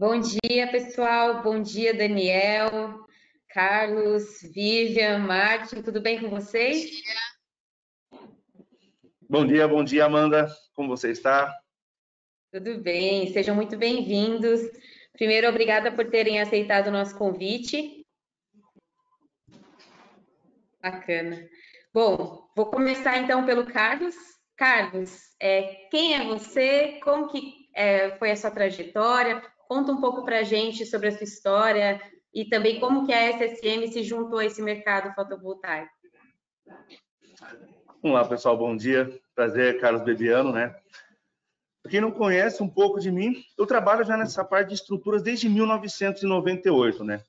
Bom dia, pessoal. Bom dia, Daniel, Carlos, Vivian, Martin. Tudo bem com vocês? Bom dia, bom dia, Amanda. Como você está? Tudo bem. Sejam muito bem-vindos. Primeiro, obrigada por terem aceitado o nosso convite. Bacana. Bom, vou começar então pelo Carlos. Carlos, é, quem é você? Como que é, foi a sua trajetória? Conta um pouco para a gente sobre a sua história e também como que a SSM se juntou a esse mercado fotovoltaico. Vamos lá, pessoal, bom dia. Prazer, Carlos Bebiano, né? Para quem não conhece um pouco de mim, eu trabalho já nessa parte de estruturas desde 1998, né?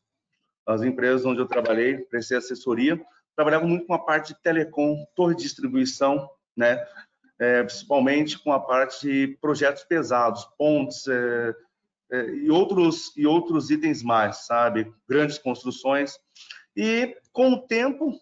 As empresas onde eu trabalhei, prestei assessoria, trabalhava muito com a parte de telecom, torre de distribuição, né? É, principalmente com a parte de projetos pesados, pontes, é, e outros e outros itens mais, sabe? Grandes construções. E com o tempo,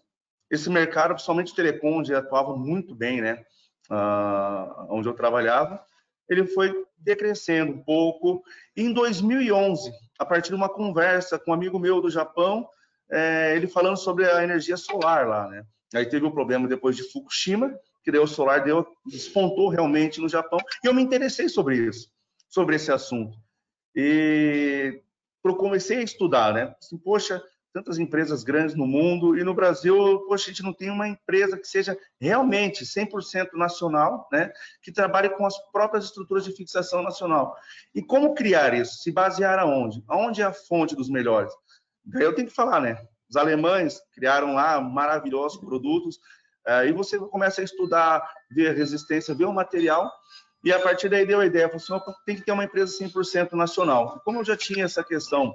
esse mercado, principalmente telecom, onde atuava muito bem, né? Ah, onde eu trabalhava, ele foi decrescendo um pouco. Em 2011, a partir de uma conversa com um amigo meu do Japão, é, ele falando sobre a energia solar lá, né? Aí teve o um problema depois de Fukushima, que deu o solar deu despontou realmente no Japão, e eu me interessei sobre isso, sobre esse assunto. E eu comecei a estudar, né? Assim, poxa, tantas empresas grandes no mundo e no Brasil, poxa, a gente não tem uma empresa que seja realmente 100% nacional, né? Que trabalhe com as próprias estruturas de fixação nacional. E como criar isso? Se basear aonde? Aonde é a fonte dos melhores? Daí eu tenho que falar, né? Os alemães criaram lá maravilhosos produtos, aí você começa a estudar, ver a resistência, ver o material, e a partir daí deu a ideia, falou assim, tem que ter uma empresa 100% nacional. Como eu já tinha essa questão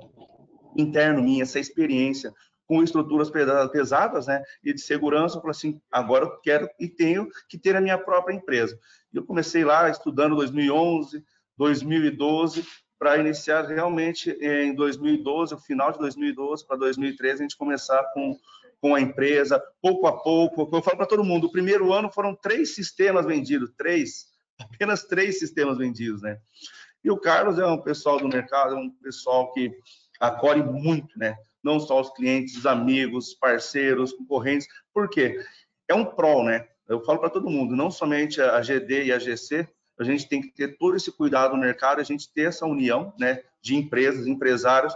interno minha, essa experiência com estruturas pesadas, né, e de segurança, eu falei assim, agora eu quero e tenho que ter a minha própria empresa. E eu comecei lá estudando 2011, 2012, para iniciar realmente em 2012, o final de 2012 para 2013, a gente começar com com a empresa, pouco a pouco. Eu falo para todo mundo, o primeiro ano foram três sistemas vendidos, três apenas três sistemas vendidos, né? E o Carlos é um pessoal do mercado, é um pessoal que acolhe muito, né? Não só os clientes, os amigos, parceiros, concorrentes. Por quê? É um prol, né? Eu falo para todo mundo, não somente a GD e a GC, a gente tem que ter todo esse cuidado no mercado, a gente ter essa união, né, de empresas, empresários,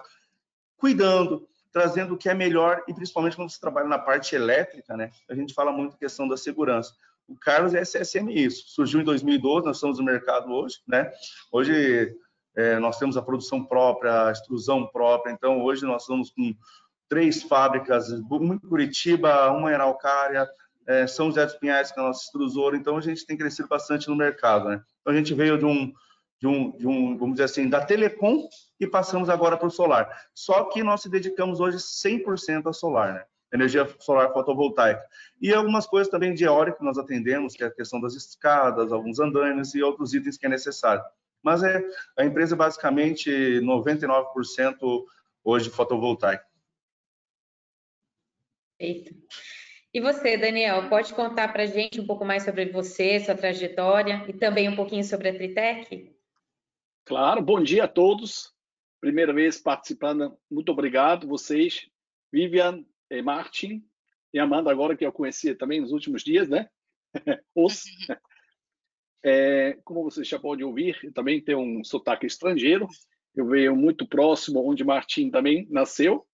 cuidando, trazendo o que é melhor e principalmente quando você trabalha na parte elétrica, né, a gente fala muito questão da segurança. O Carlos é SSM isso. Surgiu em 2012, nós estamos no mercado hoje, né? Hoje é, nós temos a produção própria, a extrusão própria. Então hoje nós estamos com três fábricas, uma em Curitiba, uma em Araucária, é, São José dos Pinhais, que é a nossa extrusora. Então a gente tem crescido bastante no mercado, né? Então a gente veio de um de um, de um, vamos dizer assim, da telecom e passamos agora para o solar. Só que nós se dedicamos hoje 100% ao solar, né? Energia solar fotovoltaica. E algumas coisas também de eólica que nós atendemos, que é a questão das escadas, alguns andaimes e outros itens que é necessário. Mas é a empresa é basicamente 99% hoje fotovoltaica. Perfeito. E você, Daniel, pode contar para a gente um pouco mais sobre você, sua trajetória e também um pouquinho sobre a Tritec? Claro, bom dia a todos. Primeira vez participando, muito obrigado vocês. Vivian, e Martin e Amanda, agora que eu conhecia também nos últimos dias, né? Os. É, como você já pode ouvir, também tem um sotaque estrangeiro. Eu venho muito próximo onde Martin também nasceu,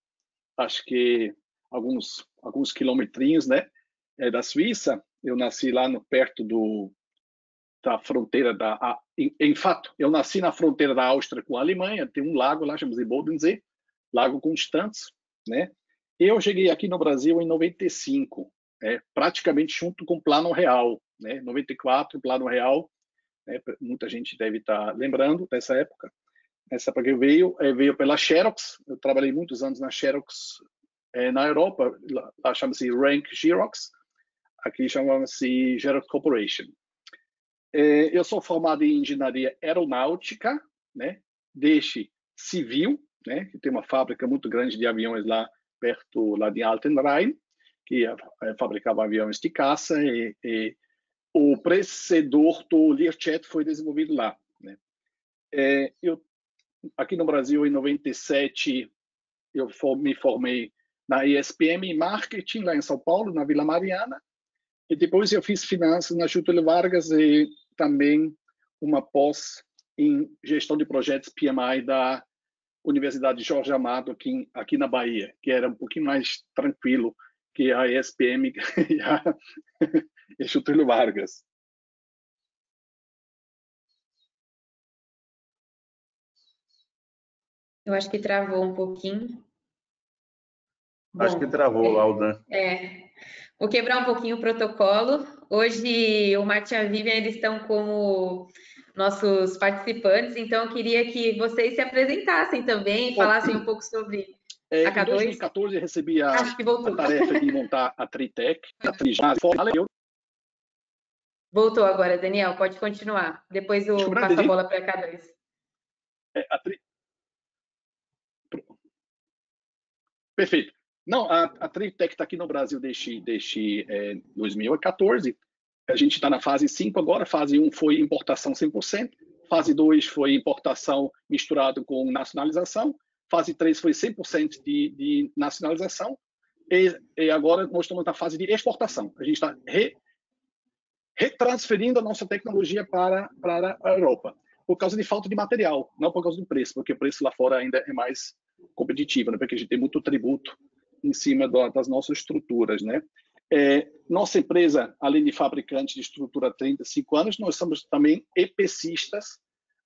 acho que alguns alguns quilometrinhos, né, é da Suíça. Eu nasci lá no, perto do da fronteira da a, em, em, fato, eu nasci na fronteira da Áustria com a Alemanha. Tem um lago lá chamado Bodensee, Lago Constanz, né? Eu cheguei aqui no Brasil em 95, é, praticamente junto com o Plano Real, né? 94, Plano Real, né? muita gente deve estar tá lembrando dessa época. Essa época que veio, é, veio pela Xerox, eu trabalhei muitos anos na Xerox é, na Europa, lá, lá chama-se Rank Xerox, aqui chama-se Xerox Corporation. É, eu sou formado em engenharia aeronáutica, né? Deixe civil, né? Que tem uma fábrica muito grande de aviões lá perto lá de Altenrhein, que eh, fabricava aviões de caça e, e o precedor do Learjet foi desenvolvido lá. Né? É, eu aqui no Brasil, em 97, eu me formei na ESPM em Marketing, lá em São Paulo, na Vila Mariana. E depois eu fiz finanças na Getúlio Vargas e também uma pós em gestão de projetos PMI da Universidade Jorge Amado aqui, aqui na Bahia, que era um pouquinho mais tranquilo que a ESPM e a Getúlio Vargas. Eu acho que travou um pouquinho. Acho que travou, Laudan. É. Vou quebrar um pouquinho o protocolo. Hoje o Martin e a Vivian eles estão como nossos participantes, então eu queria que vocês se apresentassem também, falassem um pouco sobre é, a K2. Em 2014 eu recebi a, a tarefa de montar a Tritec, a Trijá, Voltou agora, Daniel, pode continuar. Depois eu passo a bola para a K2. É, a tri... Perfeito. Não, a, a Tritec está aqui no Brasil desde, desde é, 2014. A gente está na fase 5 agora. Fase 1 um foi importação 100%. Fase 2 foi importação misturado com nacionalização. Fase 3 foi 100% de, de nacionalização. E, e, agora nós estamos na fase de exportação. A gente está re, retransferindo a nossa tecnologia para, para a Europa. Por causa de falta de material, não por causa do preço, porque o preço lá fora ainda é mais competitivo, né? porque a gente tem muito tributo em cima das nossas estruturas, né? É, nossa empresa, além de fabricante de estrutura há 35 anos, nós somos também EPCistas.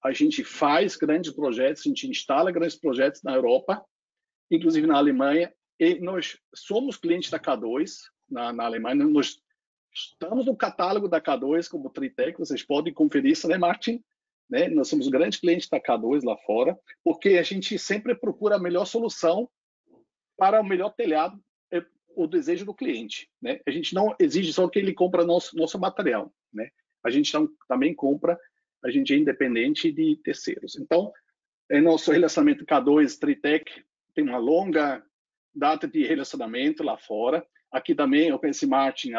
A gente faz grandes projetos, a gente instala grandes projetos na Europa, inclusive na Alemanha, e nós somos clientes da K2 na, na Alemanha. Nós estamos no catálogo da K2 como Tritec, vocês podem conferir isso, né, Martin? Né? Nós somos grandes clientes da K2 lá fora, porque a gente sempre procura a melhor solução para o melhor telhado, o desejo do cliente. Né? A gente não exige só que ele compra nosso, nosso material. Né? A gente não, também compra, a gente é independente de terceiros. Então, é nosso relacionamento K2 Tritec tem uma longa data de relacionamento lá fora. Aqui também eu conheci Martin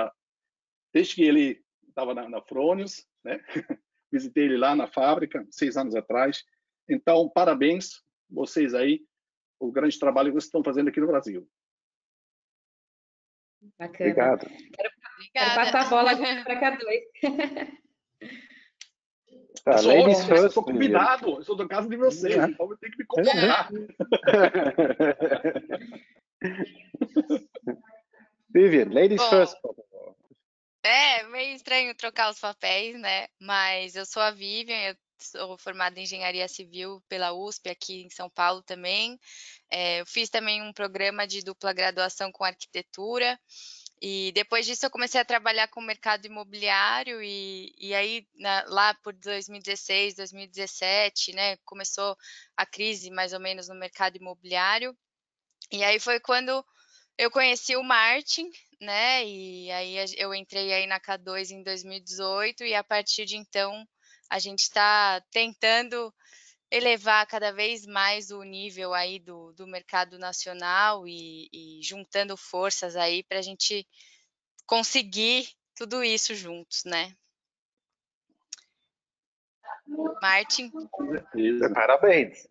desde que ele estava na, na Fronius, né? Visitei ele lá na fábrica seis anos atrás. Então, parabéns vocês aí o grande trabalho que vocês estão fazendo aqui no Brasil. Bacana. Obrigado. Quero, quero passar a bola para K2. Ah, eu sou, first, eu sou convidado, eu sou do caso de vocês, é. então tem que me convidar. Vivian, ladies Bom, first, por favor. É, meio estranho trocar os papéis, né? Mas eu sou a Vivian, eu sou formada em engenharia civil pela USP aqui em São Paulo também. É, eu fiz também um programa de dupla graduação com arquitetura. E depois disso eu comecei a trabalhar com o mercado imobiliário e, e aí na, lá por 2016, 2017, né, começou a crise mais ou menos no mercado imobiliário. E aí foi quando eu conheci o Martin, né, e aí eu entrei aí na K2 em 2018 e a partir de então a gente está tentando elevar cada vez mais o nível aí do, do mercado nacional e, e juntando forças aí para a gente conseguir tudo isso juntos, né? Martin. Parabéns.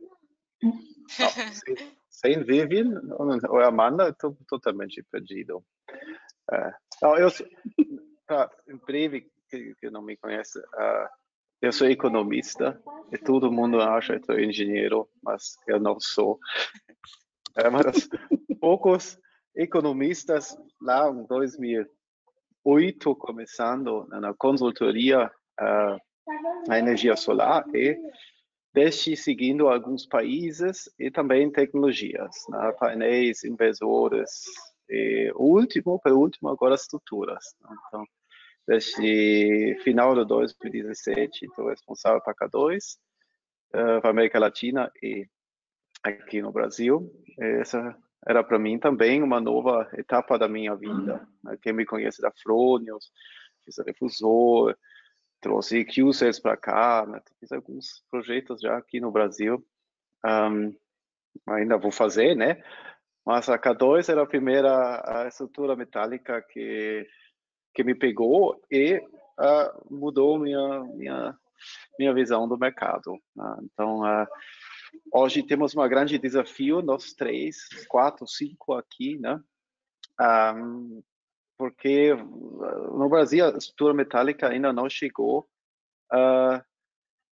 sem Vivian ou Amanda, estou totalmente perdido. Uh, não, eu, uh, em breve, que, que não me conhece, uh, eu sou economista e todo mundo acha que sou engenheiro, mas eu não sou. É um dos poucos economistas lá em 2008, começando na consultoria uh, na energia solar e desde seguindo alguns países e também tecnologias, né? painéis, inversores e último, por último, agora estruturas. Né? Então, desde final de 2017, estou responsável para K2, uh, para América Latina e aqui no Brasil. Essa era para mim também uma nova etapa da minha vida. Né? Quem me conhece da Fronius, fiz a Refusor, trouxe QSES para cá, né? fiz alguns projetos já aqui no Brasil. Um, ainda vou fazer, né? Mas a K2 era a primeira a estrutura metálica que que me pegou e uh, mudou minha minha minha visão do mercado. Né? Então, uh, hoje temos um grande desafio, nós três, quatro, cinco aqui, né? Um, porque no Brasil a estrutura metálica ainda não chegou uh,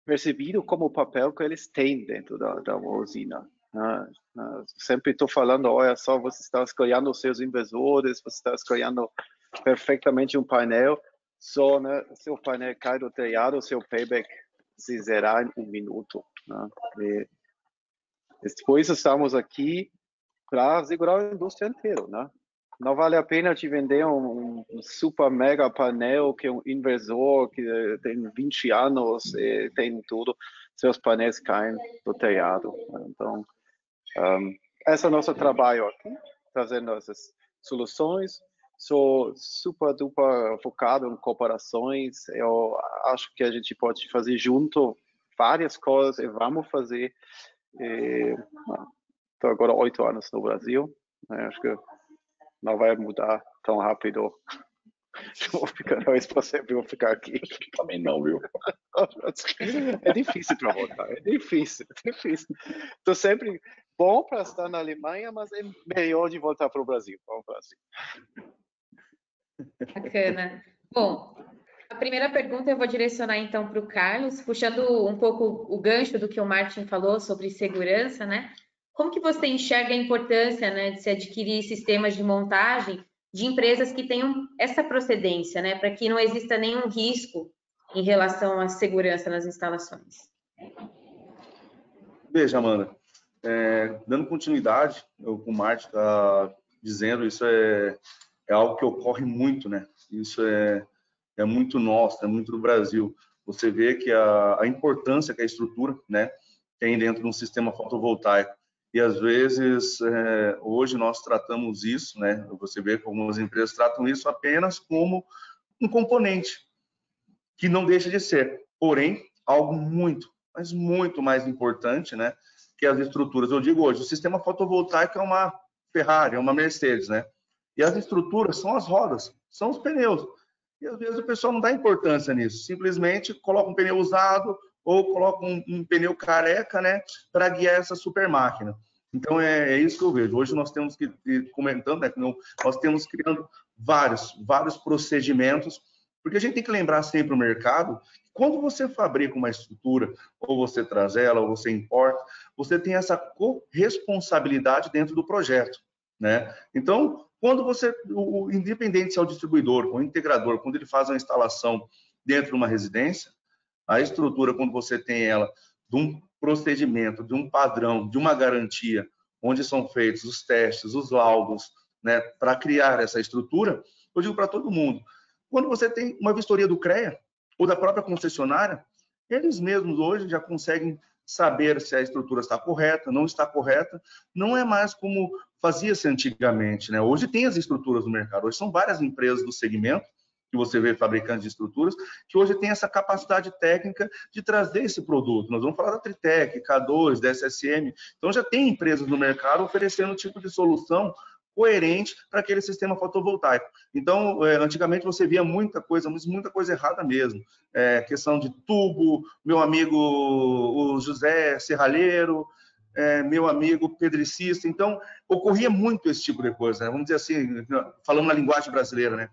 percebido como o papel que eles têm dentro da, da usina. Uh, sempre estou falando, olha só, você está escolhendo os seus inversores, você está escolhendo perfeitamente um painel, só né, seu painel cai do telhado, seu payback se zerar em um minuto. Né? E depois estamos aqui para segurar a indústria inteira, né? Não vale a pena te vender um, um, super mega painel que é um inversor que tem 20 anos e tem tudo. Seus painéis caem do telhado. Então, um, esse é o nosso trabalho aqui, trazendo essas soluções. Sou super duper focado em cooperações. Eu acho que a gente pode fazer junto várias coisas e vamos fazer. Estou agora oito anos no Brasil. Né? Acho que não vai mudar tão rápido. Eu vou ficar, talvez você vou ficar aqui. Também não, viu? É difícil para voltar, é difícil, é difícil. Estou sempre bom para estar na Alemanha, mas é melhor de voltar para o Brasil. Vamos para assim. Bacana. Bom, a primeira pergunta eu vou direcionar então para o Carlos, puxando um pouco o gancho do que o Martin falou sobre segurança, né? Como que você enxerga a importância né, de se adquirir sistemas de montagem de empresas que tenham essa procedência, né, para que não exista nenhum risco em relação à segurança nas instalações? Veja, Amanda, é, dando continuidade, que o Martin está dizendo, isso é, é algo que ocorre muito, né? Isso é, é muito nosso, é muito do Brasil. Você vê que a, a importância que a estrutura, né, tem dentro de um sistema fotovoltaico e às vezes é, hoje nós tratamos isso, né? Você vê como as empresas tratam isso apenas como um componente que não deixa de ser, porém algo muito, mas muito mais importante, né? Que as estruturas. Eu digo hoje, o sistema fotovoltaico é uma Ferrari, é uma Mercedes, né? E as estruturas são as rodas, são os pneus. E às vezes o pessoal não dá importância nisso, simplesmente coloca um pneu usado ou coloca um, um pneu careca, né, para guiar essa super máquina. Então é, é, isso que eu vejo. Hoje nós temos que comentando, né, nós temos criando vários, vários procedimentos, porque a gente tem que lembrar sempre o mercado. Quando você fabrica uma estrutura, ou você traz ela, ou você importa, você tem essa corresponsabilidade dentro do projeto, né? Então, quando você, o, independente se é o distribuidor ou integrador, quando ele faz uma instalação dentro de uma residência, a estrutura, quando você tem ela de um procedimento, de um padrão, de uma garantia, onde são feitos os testes, os laudos, né, para criar essa estrutura, eu digo para todo mundo, quando você tem uma vistoria do CREA ou da própria concessionária, eles mesmos hoje já conseguem saber se a estrutura está correta, não está correta, não é mais como fazia-se antigamente, né? Hoje tem as estruturas no mercado, hoje são várias empresas do segmento que você vê fabricantes de estruturas, que hoje tem essa capacidade técnica de trazer esse produto. Nós vamos falar da Tritec, K2, da SSM. Então, já tem empresas no mercado oferecendo um tipo de solução coerente para aquele sistema fotovoltaico. Então, é, antigamente você via muita coisa, mas muita coisa errada mesmo. É, questão de tubo, meu amigo o José Serralheiro, é, meu amigo pedricista. Então, ocorria muito esse tipo de coisa. Né? Vamos dizer assim, falando na linguagem brasileira, né?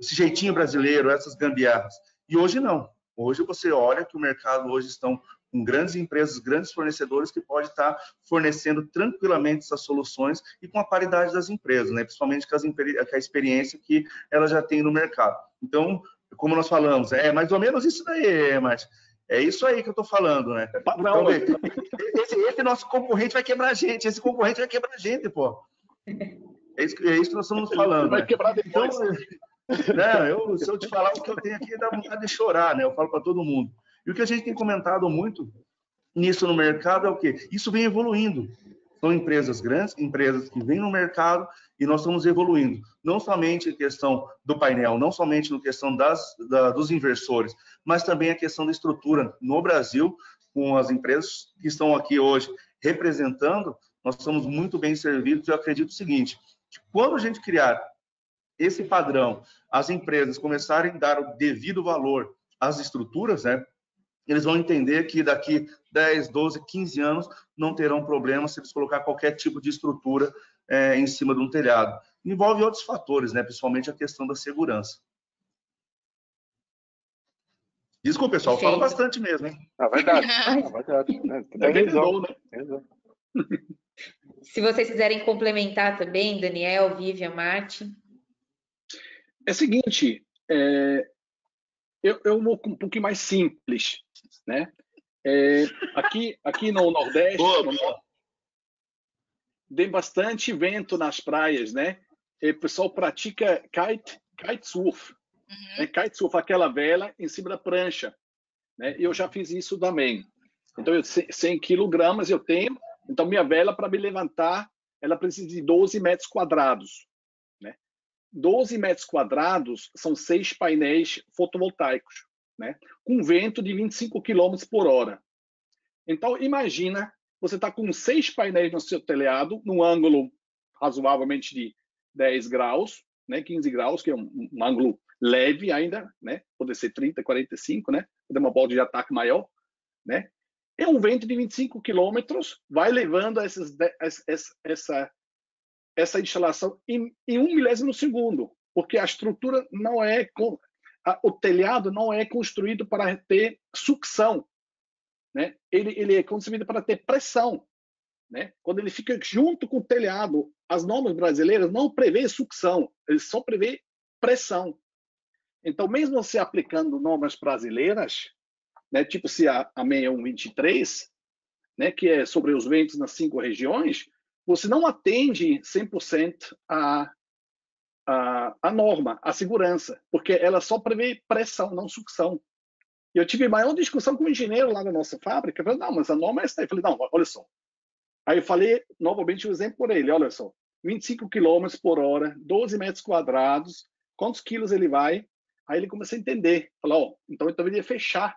esse jeitinho brasileiro, essas gambiarras. E hoje não. Hoje você olha que o mercado hoje estão com grandes empresas, grandes fornecedores que pode estar fornecendo tranquilamente essas soluções e com a qualidade das empresas, né? principalmente com, as, com a experiência que elas já têm no mercado. Então, como nós falamos, é mais ou menos isso daí, mas é isso aí que eu estou falando, né? Então, esse, esse, nosso concorrente vai quebrar a gente, esse concorrente vai quebrar a gente, pô. É isso, é isso que nós estamos falando. Vai né? quebrar depois. Então, não, eu, se eu te falar o que eu tenho aqui, dá vontade de chorar, né? Eu falo para todo mundo. E o que a gente tem comentado muito nisso no mercado é o quê? Isso vem evoluindo. São empresas grandes, empresas que vêm no mercado e nós estamos evoluindo. Não somente a questão do painel, não somente na questão das, da, dos inversores, mas também a questão da estrutura. No Brasil, com as empresas que estão aqui hoje representando, nós somos muito bem servidos. Eu acredito o seguinte, que quando a gente criar esse padrão, as empresas começarem a dar o devido valor às estruturas, né? Eles vão entender que daqui 10, 12, 15 anos não terão problema se eles colocar qualquer tipo de estrutura é, em cima de um telhado. Envolve outros fatores, né? principalmente a questão da segurança. Desculpa, pessoal, falo bastante mesmo, hein? É verdade, é verdade. É, tem razão, né? Se vocês quiserem complementar também, Daniel, Vivian, Martin. É o seguinte, é, eu, eu vou um pouquinho mais simples, né? É, aqui, aqui no Nordeste, boa, boa. tem bastante vento nas praias, né? E o pessoal pratica kite, kitesurf. Uhum. Né? Kitesurf, aquela vela em cima da prancha. Né? Eu já fiz isso também. Então, eu, 100 quilogramas eu tenho. Então, minha vela, para me levantar, ela precisa de 12 metros quadrados. 12 metros quadrados são seis painéis fotovoltaicos, né? com vento de 25 km por hora. Então, imagina, você está com seis painéis no seu telhado, num ângulo razoavelmente de 10 graus, né? 15 graus, que é um, um ângulo leve ainda, né? pode ser 30, 45, né? pode uma bola de ataque maior. Né? É um vento de 25 quilômetros, vai levando essas, essa, essa essa instalação em, em um milésimo segundo, porque a estrutura não é a, o telhado não é construído para ter sucção, né? Ele, ele é construído para ter pressão, né? Quando ele fica junto com o telhado, as normas brasileiras não prevê sucção, eles só prevê pressão. Então, mesmo você aplicando normas brasileiras, né, tipo se a, a 6123, né, que é sobre os ventos nas cinco regiões, você não atende 100% a, a, a norma, a segurança, porque ela só prevê pressão, não sucção. E eu tive maior discussão com o engenheiro lá na nossa fábrica, falei, não, mas a norma é essa. Eu falei, não, olha só. Aí eu falei novamente o um exemplo por ele, olha só, 25 km por hora, 12 metros quadrados, quantos quilos ele vai? Aí ele começou a entender, falou, oh, então eu deveria fechar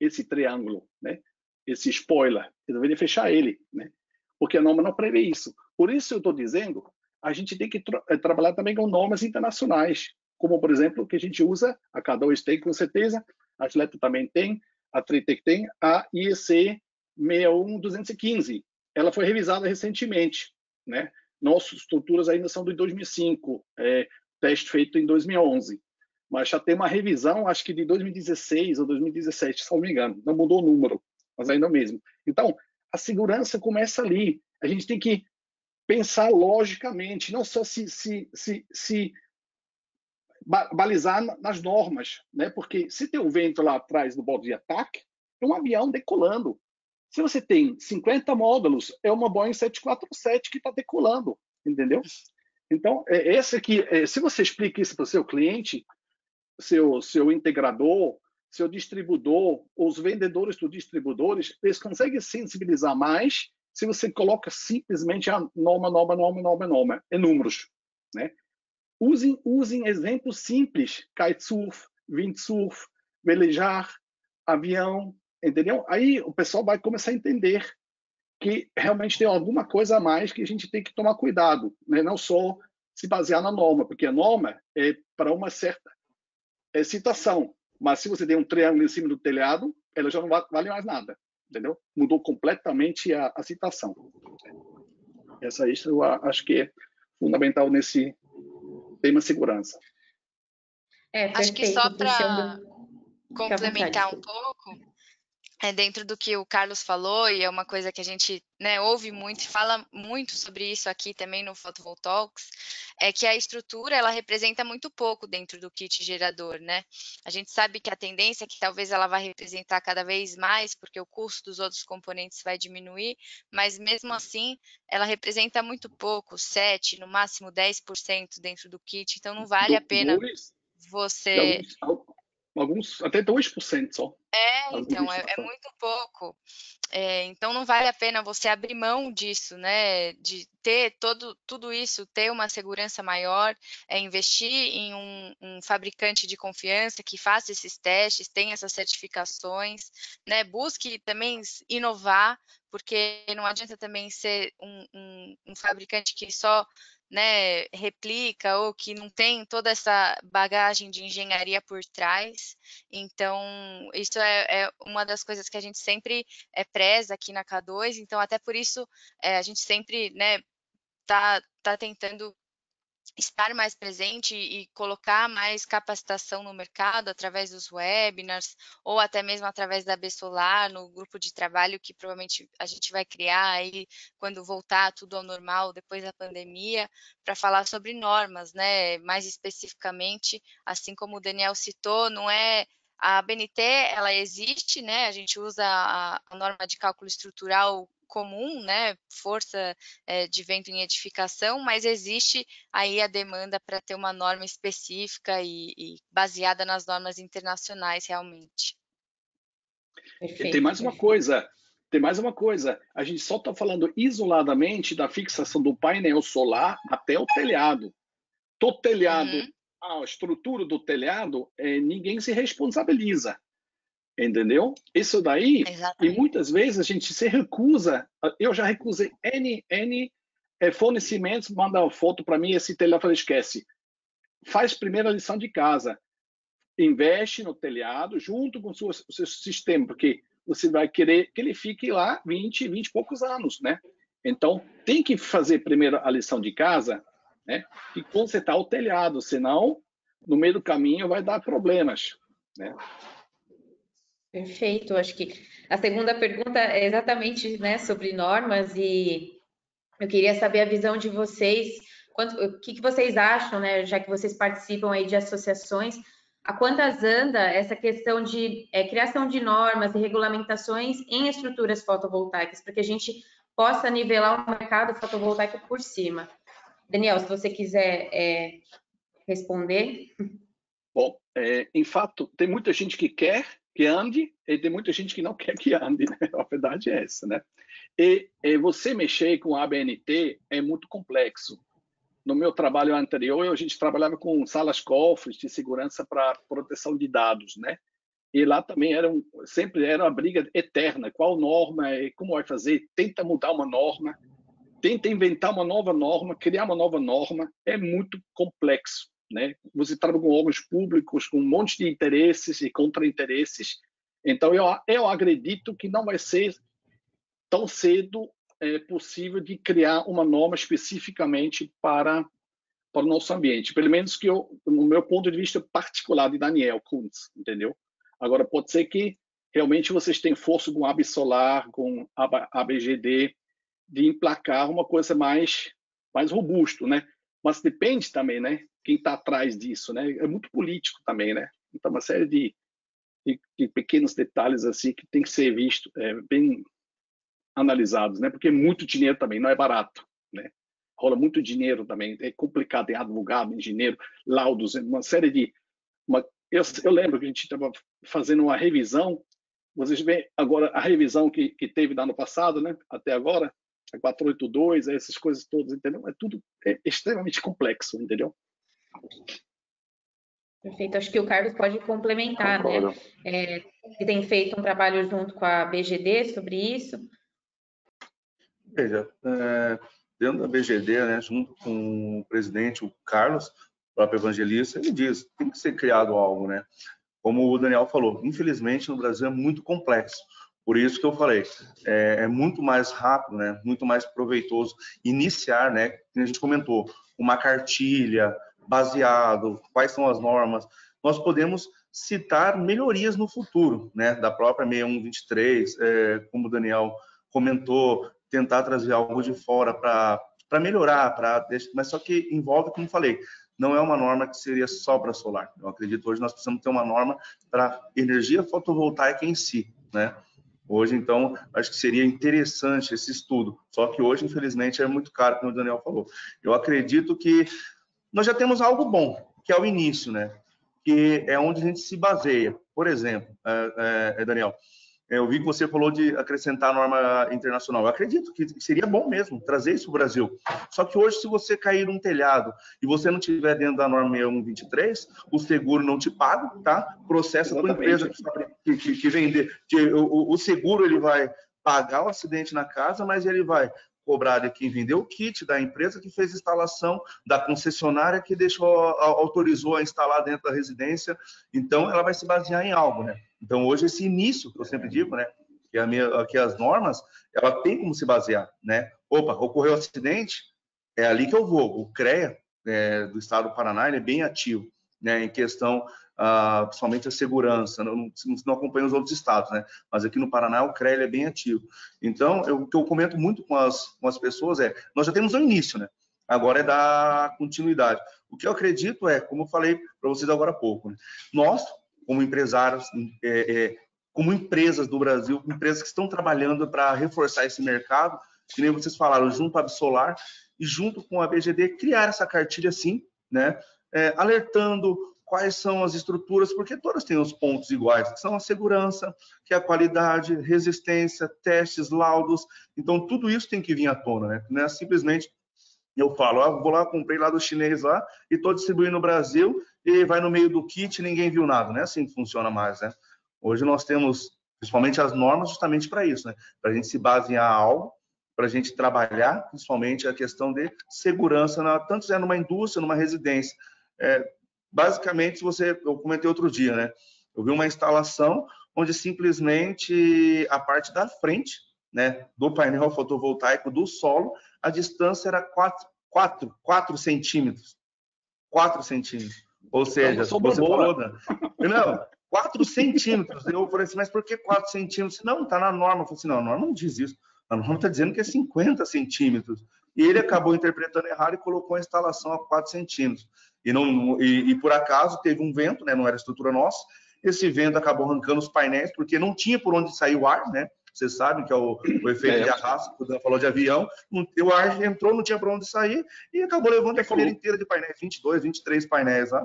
esse triângulo, né? Esse spoiler, eu deveria fechar ele, né? Porque a norma não prevê isso. Por isso eu estou dizendo, a gente tem que tra eh, trabalhar também com normas internacionais, como, por exemplo, que a gente usa, a K2 tem com certeza, a Atleta também tem, a Tritec tem, a IEC 61215. Ela foi revisada recentemente, né? Nossas estruturas ainda são de 2005, é, teste feito em 2011. Mas já tem uma revisão, acho que de 2016 ou 2017, se não me engano. Não mudou o número, mas ainda é o mesmo. Então, a segurança começa ali. A gente tem que pensar logicamente, não só se, se, se, se balizar nas normas, né? Porque se tem um vento lá atrás do bode de ataque, é um avião decolando. Se você tem 50 módulos, é uma Boeing 747 que está decolando, entendeu? Então, é esse aqui, é, se você explica isso para o seu cliente, seu, seu integrador, seu distribuidor, os vendedores dos distribuidores, eles conseguem sensibilizar mais se você coloca simplesmente a norma, norma, norma, norma, norma, em números, né? Usem, usem exemplos simples, kitesurf, windsurf, velejar, avião, entendeu? Aí o pessoal vai começar a entender que realmente tem alguma coisa a mais que a gente tem que tomar cuidado, né? não só se basear na norma, porque a norma é para uma certa é, situação, mas se você tem um triângulo em cima do telhado, ela já não vale mais nada, entendeu? Mudou completamente a, a citação. Essa isso eu acho que é fundamental nesse tema segurança. É, acho que só para complementar um pouco, é dentro do que o Carlos falou, e é uma coisa que a gente né, ouve muito e fala muito sobre isso aqui também no Photovoltaics, é que a estrutura ela representa muito pouco dentro do kit gerador, né? A gente sabe que a tendência é que talvez ela vai representar cada vez mais, porque o custo dos outros componentes vai diminuir, mas mesmo assim ela representa muito pouco, 7, no máximo 10% dentro do kit, então não vale a pena você alguns até 2% só. É, então, é, é, muito pouco. É, então não vale a pena você abrir mão disso, né? De ter todo, tudo isso, ter uma segurança maior, é investir em um, um fabricante de confiança que faça esses testes, tenha essas certificações, né? Busque também inovar, porque não adianta também ser um, um, um fabricante que só né, replica ou que não tem toda essa bagagem de engenharia por trás. Então, isso é, é uma das coisas que a gente sempre é, preza aqui na K2. Então, até por isso, é, a gente sempre né, tá, tá tentando estar mais presente e colocar mais capacitação no mercado através dos webinars ou até mesmo através da Solar no grupo de trabalho que provavelmente a gente vai criar aí quando voltar tudo ao normal depois da pandemia para falar sobre normas, né? Mais especificamente, assim como o Daniel citou, não é a BNT, ela existe, né? A gente usa a norma de cálculo estrutural comum, né, força é, de vento em edificação, mas existe aí a demanda para ter uma norma específica e, e, baseada nas normas internacionais realmente. Perfeito, tem mais uma coisa, tem mais uma coisa. A gente só está falando isoladamente da fixação do painel solar até o telhado. Do telhado, uhum. a estrutura do telhado, é, ninguém se responsabiliza. Entendeu? Isso daí, Exatamente. e muitas vezes a gente se recusa. Eu já recusei N, N é, fornecimentos, manda uma foto para mim, esse telhado esquece. Faz primeiro a lição de casa. Investe no telhado junto com o seu, o seu sistema, porque você vai querer que ele fique lá 20, 20 e poucos anos, né? Então, tem que fazer primeiro a lição de casa, né? E consertar o telhado, senão, no meio do caminho, vai dar problemas, né? Perfeito. Acho que a segunda pergunta é exatamente né, sobre normas e eu queria saber a visão de vocês. Quanto, o que, que vocês acham, né, já que vocês participam aí de associações, a quantas anda essa questão de é, criação de normas e regulamentações em estruturas fotovoltaicas, para que a gente possa nivelar o mercado fotovoltaico por cima? Daniel, se você quiser é, responder. Bom, é, em fato, tem muita gente que quer que ande e tem muita gente que não quer que ande, né? A verdade é essa, né? E, e você mexer com a ABNT é muito complexo. No meu trabalho anterior, a gente trabalhava com salas cofres de segurança para proteção de dados, né? E lá também era um, sempre era uma briga eterna. Qual norma? Como vai fazer? Tenta mudar uma norma, tenta inventar uma nova norma, criar uma nova norma. É muito complexo. Né? Você trabalha com órgãos públicos, com um monte de interesses e contra-interesses. Então, eu, eu acredito que não vai ser tão cedo é, possível de criar uma norma especificamente para, para o nosso ambiente. Pelo menos que eu, no meu ponto de vista particular de Daniel Kuntz, entendeu? Agora, pode ser que realmente vocês tenham força com a Solar, com ABGD, de emplacar uma coisa mais, mais robusto, né? Mas depende também, né? quem está atrás disso, né? É muito político também, né? Então, uma série de, de, de pequenos detalhes assim que tem que ser visto, é, bem analisados, né? Porque muito dinheiro também não é barato, né? Rola muito dinheiro também, é complicado, tem advogado, engenheiro, laudos, uma série de... Uma, eu, eu lembro que a gente estava fazendo uma revisão, vocês veem agora a revisão que, que teve no ano passado, né? Até agora, a 482, essas coisas todas, entendeu? É tudo é extremamente complexo, entendeu? Perfeito, acho que o Carlos pode complementar, né? É, ele tem feito um trabalho junto com a BGD sobre isso. Veja, é, dentro da BGD, né, junto com o presidente, o Carlos, o próprio evangelista, ele diz tem que ser criado algo, né? Como o Daniel falou, infelizmente no Brasil é muito complexo. Por isso que eu falei, é, é muito mais rápido, né? Muito mais proveitoso iniciar, né? A gente comentou, uma cartilha, baseado, quais são as normas, nós podemos citar melhorias no futuro, né, da própria 6123, é, como o Daniel comentou, tentar trazer algo de fora para melhorar, para mas só que envolve, como falei, não é uma norma que seria só para solar. Eu acredito hoje nós precisamos ter uma norma para energia fotovoltaica em si, né? Hoje, então, acho que seria interessante esse estudo. Só que hoje, infelizmente, é muito caro, como o Daniel falou. Eu acredito que nós já temos algo bom, que é o início, né? Que é onde a gente se baseia. Por exemplo, é, é, Daniel, eu vi que você falou de acrescentar a norma internacional. Eu acredito que seria bom mesmo trazer isso para o Brasil. Só que hoje, se você cair num telhado e você não estiver dentro da norma 6123, o seguro não te paga, tá? Processa para a empresa que, que, que vender. Que o, o seguro ele vai pagar o acidente na casa, mas ele vai cobrar de quem vendeu o kit, da empresa que fez a instalação, da concessionária que deixou, autorizou a instalar dentro da residência. Então, ela vai se basear em algo, né? Então, hoje, esse início, que eu sempre digo, né? Que, a minha, que as normas, ela tem como se basear, né? Opa, ocorreu um acidente, é ali que eu vou. O CREA é, do estado do Paraná, ele é bem ativo, né? Em questão ah, principalmente a segurança, não, não acompanha os outros estados, né? Mas aqui no Paraná o CREA é bem ativo. Então, eu, o que eu comento muito com as, com as pessoas é, nós já temos o início, né? Agora é dar continuidade. O que eu acredito é, como eu falei para vocês agora há pouco, né? nós, como empresários, é, é, como empresas do Brasil, empresas que estão trabalhando para reforçar esse mercado, que nem vocês falaram, junto à Absolar e junto com a BGD, criar essa cartilha assim, né? É, alertando quais são as estruturas, porque todas têm os pontos iguais, que são a segurança, que é a qualidade, resistência, testes, laudos. Então, tudo isso tem que vir à tona, né? Não é simplesmente eu falo, ah, vou lá, comprei lá do chinês lá e estou distribuindo no Brasil e vai no meio do kit e ninguém viu nada. Não é assim que funciona mais, né? Hoje nós temos, principalmente as normas, justamente para isso, né? Para a gente se basear algo, para a gente trabalhar, principalmente a questão de segurança, na, tanto é numa indústria, numa residência. É, basicamente, você, eu comentei outro dia, né? Eu vi uma instalação onde simplesmente a parte da frente, né, do painel fotovoltaico do solo, a distância era 4, 4, 4 centímetros. 4 centímetros. Ou então, seja, você boa. falou, né? não, 4 centímetros. Eu falei assim, mas por que 4 centímetros? Não, está na norma. Eu falei assim, não, a norma não diz isso. A norma está dizendo que é 50 centímetros. E ele acabou interpretando errado e colocou a instalação a 4 centímetros e, não, e, e, por acaso teve um vento, né, não era estrutura nossa, esse vento acabou arrancando os painéis, porque não tinha por onde sair o ar, né? Vocês sabem que é o, o efeito é, de arrasto, quando falou de avião, o ar entrou, não tinha por onde sair, e acabou levando a fileira inteira de painéis, 22, 23 painéis lá,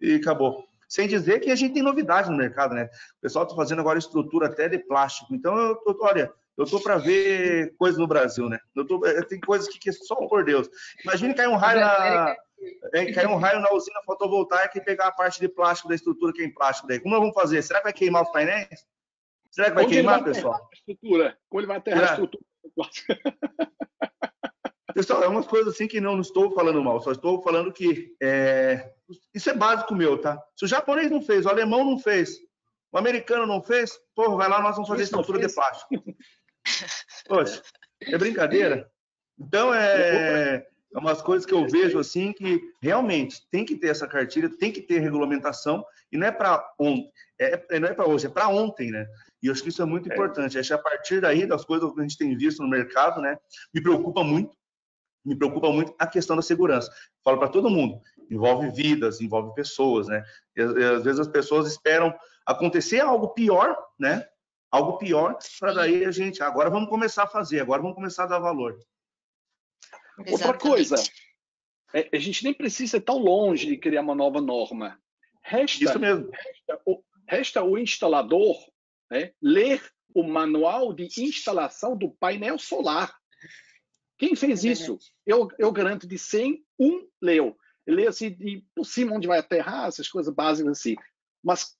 e acabou. Sem dizer que a gente tem novidade no mercado, né? O pessoal está fazendo agora estrutura até de plástico. Então, eu olha, eu tô para ver coisas no Brasil, né? Eu tô, eh, tem coisas que, que só por Deus. Imagine cair um raio na é, cair um raio na usina fotovoltaica e pegar a parte de plástico da estrutura que é em plástico daí. Como nós vamos fazer? Será que vai queimar os painéis? Será que vai Onde queimar, vai pessoal? A estrutura? Como ele vai aterrar a estrutura? Pessoal, é umas coisas assim que não, não, estou falando mal, só estou falando que é, isso é básico meu, tá? Se o japonês não fez, o alemão não fez, o americano não fez, porra, vai lá, nós vamos fazer estrutura de plástico. Poxa, é brincadeira? Então, é, é umas coisas que eu vejo assim que realmente tem que ter essa cartilha, tem que ter regulamentação e não é para ontem, é, é, não é para hoje, é para ontem, né? E eu acho que isso é muito é. importante. Acho que a partir daí das coisas que a gente tem visto no mercado, né, me preocupa muito, me preocupa muito a questão da segurança. Falo para todo mundo, envolve vidas, envolve pessoas, né? E, e, às vezes as pessoas esperam acontecer algo pior, né? Algo pior para daí a gente, agora vamos começar a fazer, agora vamos começar a dar valor. Exatamente. Outra coisa, é, a gente nem precisa ir tão longe de criar uma nova norma. Resta, Isso mesmo. Resta, o, resta o instalador né, ler o manual de instalação do painel solar. Quem fez é isso? Eu, eu garanto de 100, um leu. Ele leu assim, de, por cima onde vai aterrar, essas coisas básicas assim. Mas,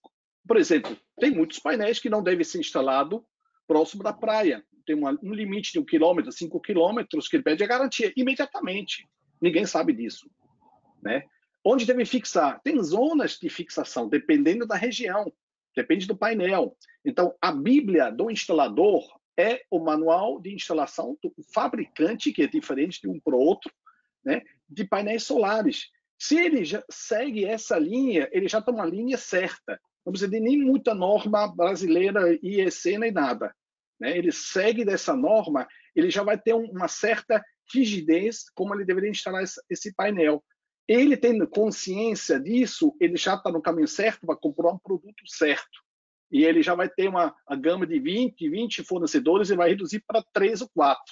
por exemplo, tem muitos painéis que não devem ser instalados próximo da praia tem uma, um limite de um quilômetro, cinco quilômetros, que ele pede a garantia imediatamente. Ninguém sabe disso. Né? Onde deve fixar? Tem zonas de fixação, dependendo da região, depende do painel. Então, a Bíblia do instalador é o manual de instalação do fabricante, que é diferente de um para o outro, né, de painéis solares. Se ele já segue essa linha, ele já está uma linha certa. Não precisa de nem muita norma brasileira, IEC, nem nada né, ele segue dessa norma, ele já vai ter uma certa rigidez como ele deveria instalar esse painel. Ele tendo consciência disso, ele já está no caminho certo para comprar um produto certo. E ele já vai ter uma a gama de 20, 20 fornecedores e vai reduzir para 3 ou 4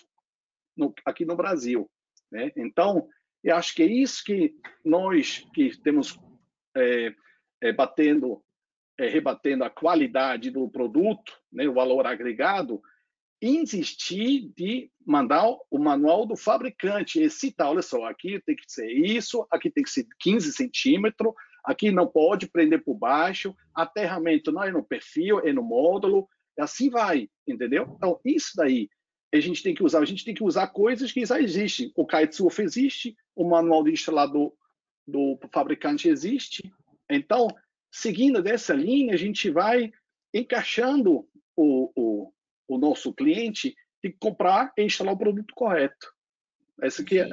no, aqui no Brasil. Né? Então, eu acho que é isso que nós que temos é, é, batendo é, rebatendo a qualidade do produto, né, o valor agregado, insistir de mandar o manual do fabricante e citar, olha só, aqui tem que ser isso, aqui tem que ser 15 centímetros, aqui não pode prender por baixo, aterramento não é no perfil, é no módulo, assim vai, entendeu? Então, isso daí, a gente tem que usar? A gente tem que usar coisas que já existem. O kitesurf existe, o manual de instalador do fabricante existe. Então, seguindo dessa linha, a gente vai encaixando o, o, o nosso cliente de comprar e instalar o produto correto. Essa aqui é,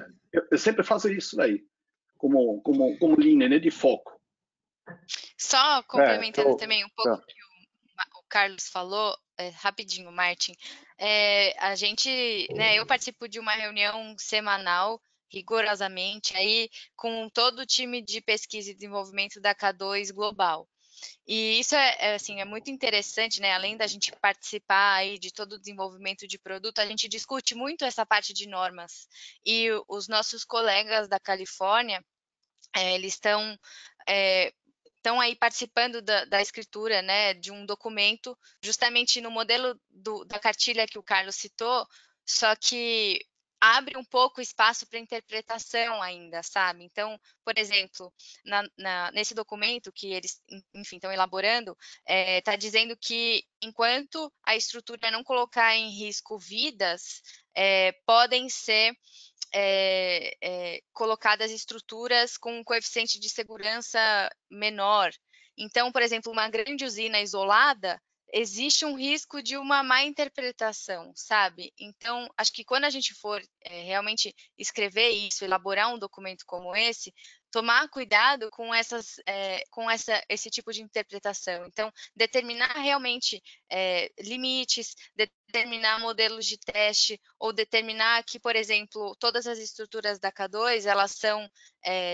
eu sempre faço isso daí, como, como, como linha né, de foco. Só complementando é, tô, também um pouco o que o, o Carlos falou, é, rapidinho, Martin. É, a gente, né, eu participo de uma reunião semanal, rigorosamente, aí com todo o time de pesquisa e desenvolvimento da K2 Global. E isso é, é, assim, é muito interessante, né? Além da gente participar aí de todo o desenvolvimento de produto, a gente discute muito essa parte de normas. E os nossos colegas da Califórnia, é, eles estão é, estão aí participando da, da, escritura né, de um documento, justamente no modelo do, da cartilha que o Carlos citou, só que abre um pouco espaço para interpretação ainda, sabe? Então, por exemplo, na, na, nesse documento que eles, enfim, estão elaborando, está é, tá dizendo que enquanto a estrutura não colocar em risco vidas, é, podem ser é, é, colocadas estruturas com um coeficiente de segurança menor. Então, por exemplo, uma grande usina isolada, existe um risco de uma má interpretação, sabe? Então, acho que quando a gente for é, realmente escrever isso, elaborar um documento como esse, tomar cuidado com essas, é, com essa, esse tipo de interpretação. Então, determinar realmente é, limites, determinar modelos de teste ou determinar que, por exemplo, todas as estruturas da K2 elas são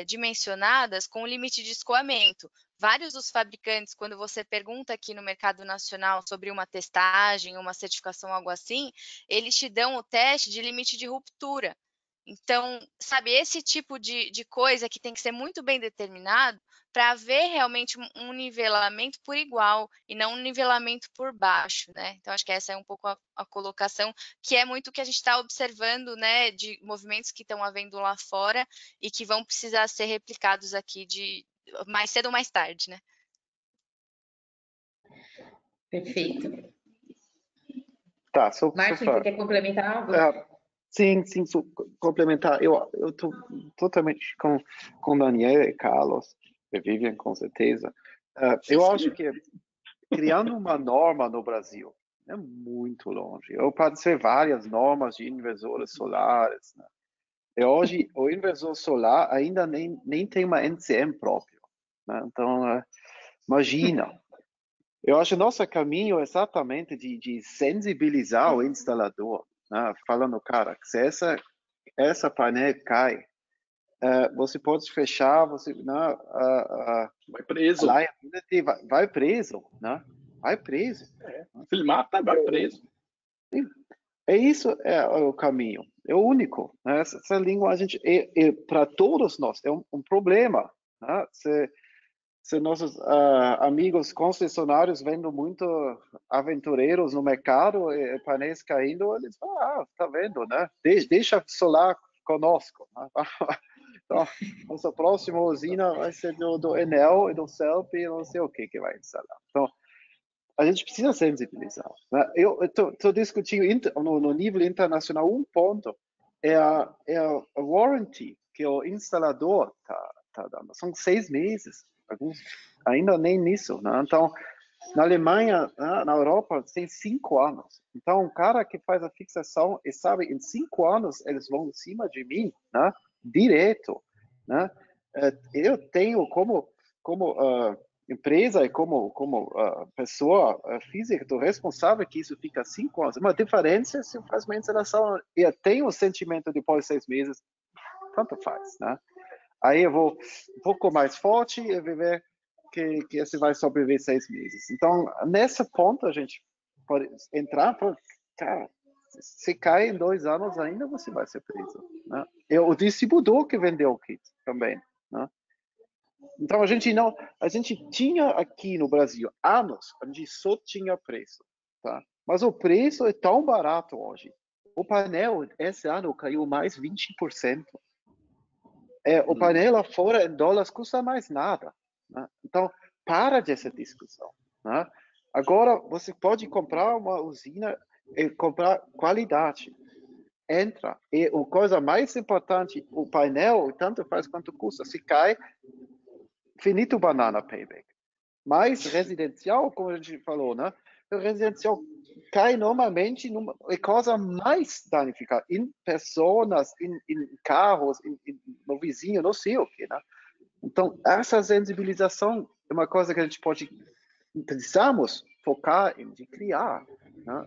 dimensionadas com limite de escoamento. Vários dos fabricantes, quando você pergunta aqui no mercado nacional sobre uma testagem, uma certificação, algo assim, eles te dão o teste de limite de ruptura. Então, sabe, esse tipo de, de coisa que tem que ser muito bem determinado para haver realmente um, nivelamento por igual e não um nivelamento por baixo, né? Então, acho que essa é um pouco a, a colocação, que é muito o que a gente está observando, né, de movimentos que estão havendo lá fora e que vão precisar ser replicados aqui de mais cedo ou mais tarde, né? Perfeito. Tá, só, Martin, você quer complementar algo? É, Sim, sim, complementar. Eu estou totalmente com com Daniel e Carlos, e Vivian com certeza. Uh, eu acho que criando uma norma no Brasil é muito longe. Eu participei várias normas de inversores solares. Né? E hoje o inversor solar ainda nem, nem tem uma NCM própria. Né? Então, uh, imagina. Eu acho que nosso caminho é exatamente de, de sensibilizar o instalador né, falando, cara, se essa, essa painel cai, uh, você pode fechar, você né, uh, uh, vai preso. Vai, vai, preso, né? Vai preso. É, filmar, tá, vai preso. Sim. É isso é o caminho, é o único. Né? Essa, essa a é, é para todos nós é um, um problema. Né? Se, se nossos uh, amigos concessionários vendo muito aventureiros no mercado, e painéis caindo, eles falam, ah, tá vendo, né? De deixa solar conosco. Né? então, nossa próxima usina vai ser do, do Enel e do CELP e não sei o que que vai instalar. Então, a gente precisa sensibilizar. Né? Eu estou discutindo no, no, nível internacional um ponto, é a, é a warranty que o instalador está tá dando. São seis meses alguns ainda nem nisso. Né? Então, na Alemanha, né, na Europa, tem cinco anos. Então, um cara que faz a fixação e sabe, em cinco anos eles vão em cima de mim, né? direto. Né? Eh, eu tenho como, como uh, empresa e como, como uh, pessoa uh, física, estou responsável que isso fica cinco anos. Uma diferença se faz uma instalação e tenho o sentimento de seis meses, tanto faz. Né? Aí eu vou um pouco mais forte e ver que, que você vai sobreviver seis meses. Então, nesse ponto, a gente pode entrar para. Cara, se cai em dois anos ainda, você vai ser preso. Né? É o distribuidor que vendeu o kit também. Né? Então, a gente não. A gente tinha aqui no Brasil anos, a gente só tinha preço. Tá? Mas o preço é tão barato hoje. O painel esse ano caiu mais 20%. É, o painel lá fora em dólares custa mais nada. Né? Então, para dessa discussão. Né? Agora, você pode comprar uma usina e comprar qualidade. entra. E a coisa mais importante, o painel, tanto faz quanto custa. Se cai, finito banana payback. Mas residencial, como a gente falou, né? O residencial cai normalmente numa é coisa mais danificada em pessoas, em, em carros, em, em, no vizinho, não sei o que, né? Então, essa sensibilização é uma coisa que a gente pode, precisamos focar em de criar, né?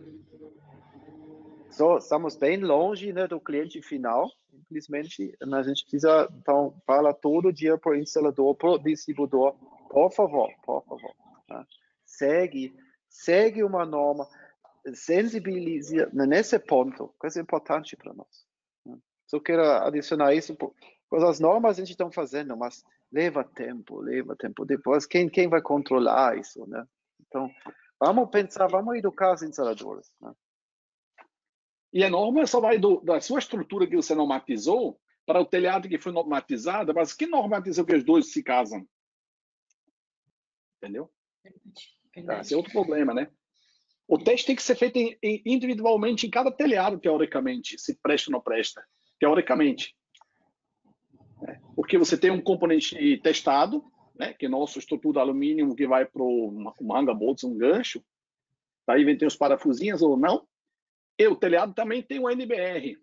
So, estamos bem longe né, do cliente final, infelizmente, a gente precisa, então, falar todo dia para o instalador, para o distribuidor, por favor, por favor, né? segue, segue uma norma, sensibiliza nesse ponto, é importante para nós. Né? Só quero adicionar isso, porque as normas a gente está fazendo, mas leva tempo, leva tempo. Depois, quem, quem vai controlar isso, né? Então, vamos pensar, vamos educar os instaladores. Né? E a norma só vai do, da sua estrutura que você normatizou para o telhado que foi normatizado, mas que normatizou que os dois se casam? Entendeu? Verdade. Esse é outro problema, né? O teste tem que ser feito individualmente em cada telhado, teoricamente, se presta ou não presta. Teoricamente. É, porque você tem um componente testado, né, que é nosso estrutura de alumínio que vai para o manga bolts, um gancho. Daí vem tem os parafusinhos ou não. E o telhado também tem o NBR,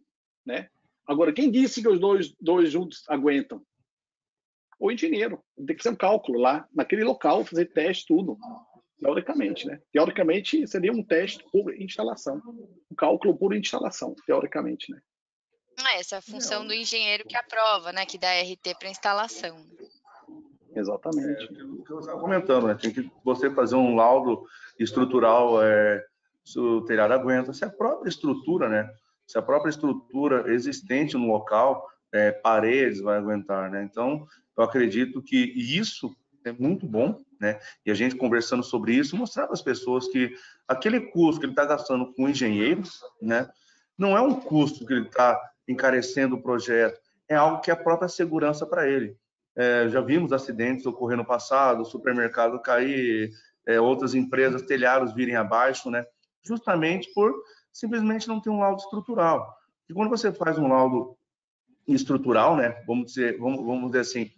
né? Agora, quem disse que os dois, dois juntos aguentam? O engenheiro. Tem que ser um cálculo lá, naquele local, fazer teste, tudo. Teoricamente, né? Teoricamente, seria um teste por instalação. Um cálculo por instalação, teoricamente, né? Ah, essa é a função do engenheiro que aprova, né? Que dá RT para instalação. Exatamente. É, o que eu estava comentando, né? Tem que você fazer um laudo estrutural, é, se o telhado aguenta, se a própria estrutura, né? Se a própria estrutura existente no local, é, paredes vai aguentar, né? Então, eu acredito que isso é muito bom, né? E a gente conversando sobre isso, mostrar para as pessoas que aquele custo que ele está gastando com engenheiros, né? Não é um custo que ele está encarecendo o projeto, é algo que é a própria segurança para ele. É, já vimos acidentes ocorrer no passado, supermercado cair, é, outras empresas, telhados virem abaixo, né? Justamente por simplesmente não ter um laudo estrutural. E quando você faz um laudo estrutural, né? Vamos dizer, vamos, vamos dizer assim,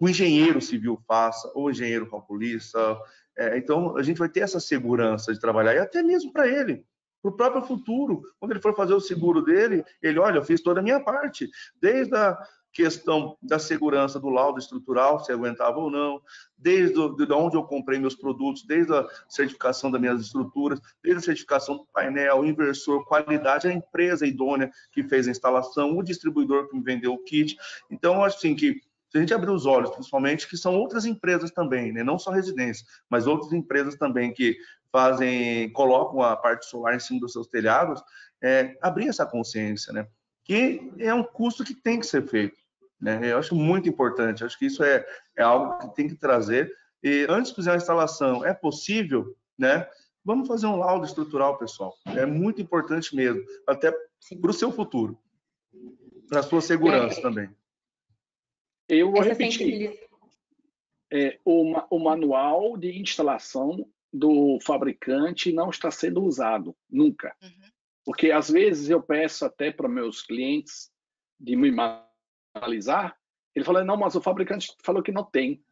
o engenheiro civil faça, ou engenheiro calculista. É, então, a gente vai ter essa segurança de trabalhar, e até mesmo para ele, para o próprio futuro. Quando ele for fazer o seguro dele, ele, olha, eu fiz toda a minha parte, desde a questão da segurança do laudo estrutural, se aguentava ou não, desde de onde eu comprei meus produtos, desde a certificação das minhas estruturas, desde a certificação do painel, inversor, qualidade, a empresa idônea que fez a instalação, o distribuidor que me vendeu o kit. Então, assim que se a gente abrir os olhos, principalmente, que são outras empresas também, né? não só residências, mas outras empresas também que fazem, colocam a parte solar em cima dos seus telhados, é, abrir essa consciência, né? Que é um custo que tem que ser feito. Né? Eu acho muito importante, acho que isso é, é algo que tem que trazer. E antes de fazer a instalação, é possível, né? Vamos fazer um laudo estrutural, pessoal. É muito importante mesmo, até para o seu futuro, para a sua segurança é. também. Eu vou Essa repetir. É, o, o manual de instalação do fabricante não está sendo usado, nunca. Uhum. Porque às vezes eu peço até para meus clientes de me analisar, ele fala, não, mas o fabricante falou que não tem.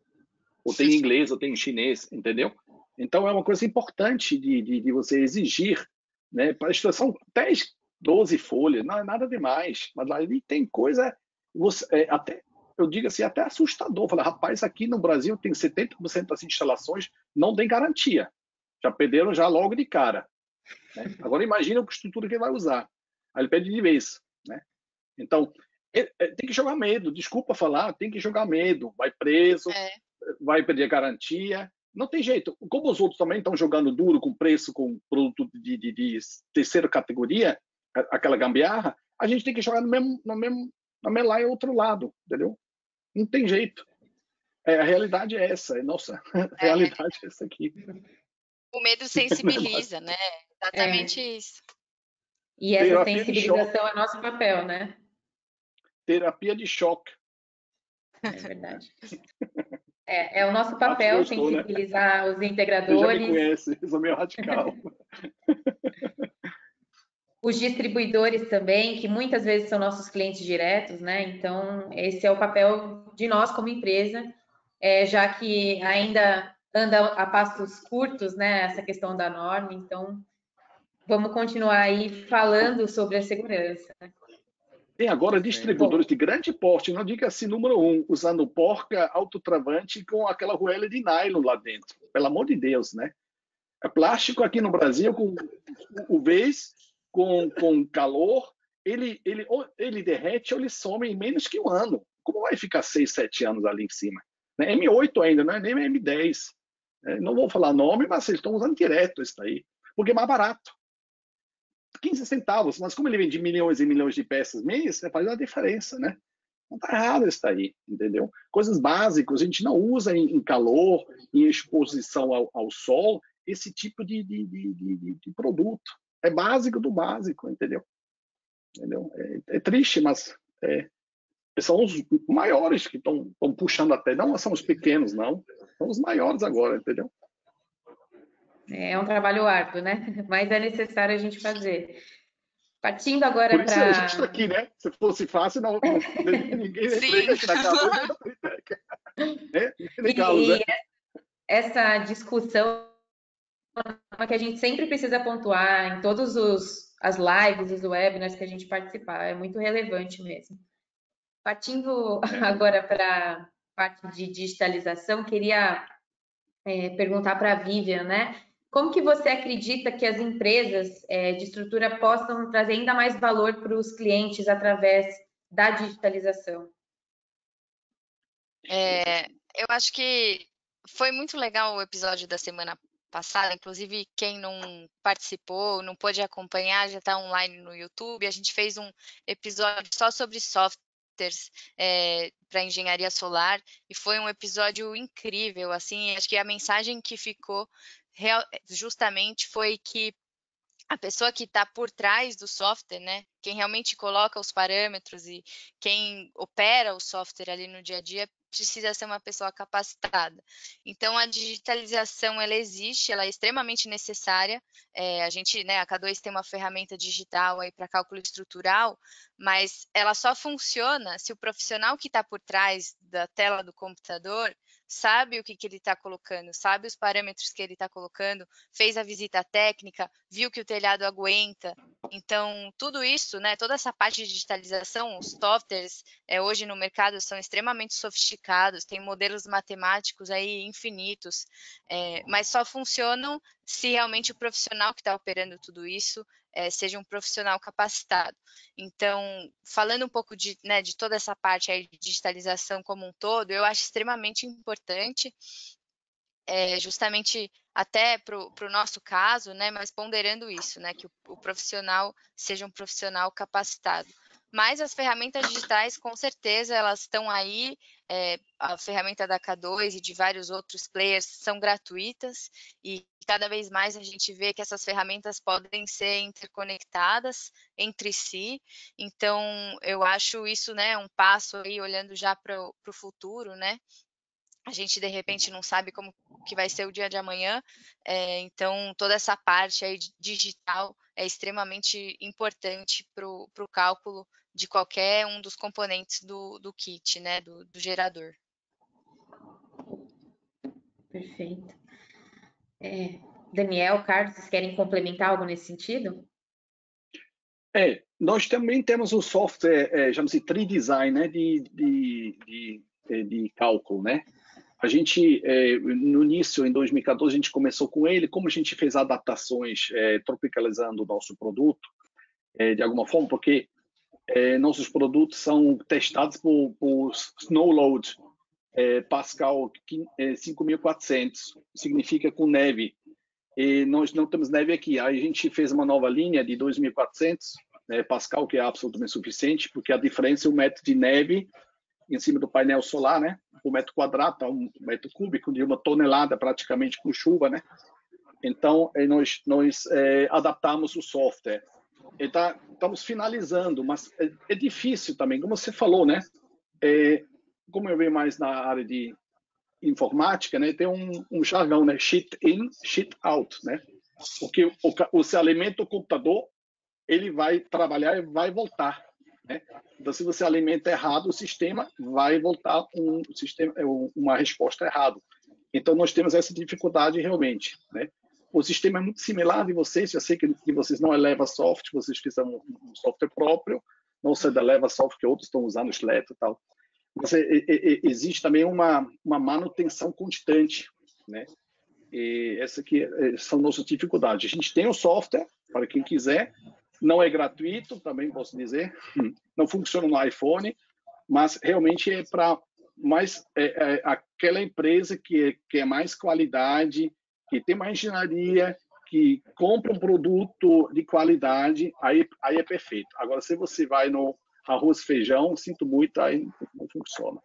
Ou tem em inglês, ou tem em chinês, entendeu? Então é uma coisa importante de, de, de você exigir, né? Para a instalação 10, 12 folhas, não é nada demais, mas ali tem coisa, você, é, até eu digo assim, até assustador. Falei, rapaz, aqui no Brasil tem 70% das instalações não tem garantia. Já perderam já logo de cara. Né? Agora imagina a estrutura que ele vai usar. Aí ele pede de vez. Né? Então, tem que jogar medo. Desculpa falar, tem que jogar medo. Vai preso, é. vai perder garantia. Não tem jeito. Como os outros também estão jogando duro com preço, com produto de, de, de terceira categoria, aquela gambiarra, a gente tem que jogar no mesmo, no mesmo, na Melai é outro lado, entendeu? Não tem jeito. É, a realidade é essa, a nossa é. realidade é essa aqui. O medo sensibiliza, né? Exatamente é. isso. E essa Terapia sensibilização é nosso papel, né? Terapia de choque. É verdade. É, é o nosso papel gostou, sensibilizar né? os integradores. Você já me conhece, eu sou meio radical. os distribuidores também, que muitas vezes são nossos clientes diretos, né? Então, esse é o papel de nós como empresa, é, já que ainda anda a passos curtos, né? Essa questão da norma, então vamos continuar aí falando sobre a segurança. Né? Tem agora distribuidores de grande porte, não diga assim, número um, usando porca autotravante com aquela ruela de nylon lá dentro. Pelo amor de Deus, né? É plástico aqui no Brasil, com o vez, com, com calor, ele, ele, ele derrete ou ele some em menos que um ano. Como vai ficar seis, sete anos ali em cima? Né? M8 ainda, não é nem M10. É, não vou falar nome, mas eles estão usando direto isso aí, porque é mais barato. 15 centavos, mas como ele vende milhões e milhões de peças mês, faz uma diferença, né? Não está errado isso aí, entendeu? Coisas básicas, a gente não usa em, em calor, em exposição ao, ao, sol, esse tipo de, de, de, de, produto. É básico do básico, entendeu? entendeu? É, é triste, mas é, são os maiores que estão puxando até. Não são os pequenos, não. São os maiores agora, entendeu? É um trabalho árduo, né? Mas é necessário a gente fazer. Partindo agora para. Por isso pra... a gente está aqui, né? Se fosse fácil, não, ninguém aqui na casa. né? E, né? essa discussão que a gente sempre precisa pontuar em todos os as lives, os webinars que a gente participar, é muito relevante mesmo. Partindo é. agora para a parte de digitalização, queria é, perguntar para a Vivian, né? Como que você acredita que as empresas é, de estrutura possam trazer ainda mais valor para os clientes através da digitalização? É, eu acho que foi muito legal o episódio da semana passada, inclusive quem não participou, não pôde acompanhar, já está online no YouTube. A gente fez um episódio só sobre softwares é, para engenharia solar e foi um episódio incrível. Assim, acho que a mensagem que ficou justamente foi que a pessoa que está por trás do software, né, quem realmente coloca os parâmetros e quem opera o software ali no dia a dia, precisa ser uma pessoa capacitada. Então, a digitalização, ela existe, ela é extremamente necessária. É, a gente, né, a K2 tem uma ferramenta digital aí para cálculo estrutural, mas ela só funciona se o profissional que está por trás da tela do computador sabe o que, que ele está colocando, sabe os parâmetros que ele está colocando, fez a visita técnica, viu que o telhado aguenta. Então, tudo isso, né, toda essa parte de digitalização, os softwares é, hoje no mercado são extremamente sofisticados, tem modelos matemáticos aí infinitos, é, mas só funcionam se realmente o profissional que está operando tudo isso é, seja um profissional capacitado. Então, falando um pouco de, né, de toda essa parte aí de digitalização como um todo, eu acho extremamente importante, é, justamente até para o nosso caso, né, mas ponderando isso, né, que o, o profissional seja um profissional capacitado. Mas as ferramentas digitais, com certeza, elas estão aí. É, a ferramenta da K2 e de vários outros players são gratuitas e cada vez mais a gente vê que essas ferramentas podem ser interconectadas entre si. Então, eu acho isso, né, um passo aí olhando já para o futuro, né? A gente de repente não sabe como que vai ser o dia de amanhã, é, então toda essa parte aí digital é extremamente importante para o cálculo de qualquer um dos componentes do, do kit, né, do, do gerador. Perfeito. É, Daniel, Carlos, vocês querem complementar algo nesse sentido? É, nós também temos o software, é, chama-se Tree Design, né, de, de, de, é, de, cálculo, né? A gente, é, no início, em 2014, a gente começou com ele, como a gente fez adaptações, é, tropicalizando o nosso produto, é, de alguma forma, porque é, nossos produtos são testados por, por Snowload é, Pascal 5400, é, significa com neve. E nós não temos neve aqui. Aí a gente fez uma nova linha de 2400 né, Pascal, que é absolutamente suficiente, porque a diferença é o metro de neve em cima do painel solar, né? O metro quadrado, tá um metro cúbico de uma tonelada praticamente com chuva, né? Então, é, nós, nós é, adaptamos o software tá, estamos finalizando, mas é, é, difícil também, como você falou, né? É, como eu venho mais na área de informática, né? Tem um, um jargão, né? Shit in, shit out, né? Porque o, o, você alimenta o computador ele vai trabalhar e vai voltar. Né? Então, se você alimenta errado o sistema, vai voltar um sistema, é, uma resposta errada. Então, nós temos essa dificuldade realmente. Né? O sistema é muito similar de vocês. Eu sei que, que vocês não é Leva Soft, vocês fizeram um, software próprio, não sei da Leva Soft que outros estão usando Slack e tal. Mas é, é, é, existe também uma, uma manutenção constante, né? E essa é, são nossas dificuldades. A gente tem o software para quem quiser, não é gratuito, também posso dizer, não funciona no iPhone, mas realmente é para mais é, é, aquela empresa que quer mais qualidade, que tem mais engenharia, que compra um produto de qualidade, aí, aí é perfeito. Agora, se você vai no arroz feijão, sinto muito, aí não funciona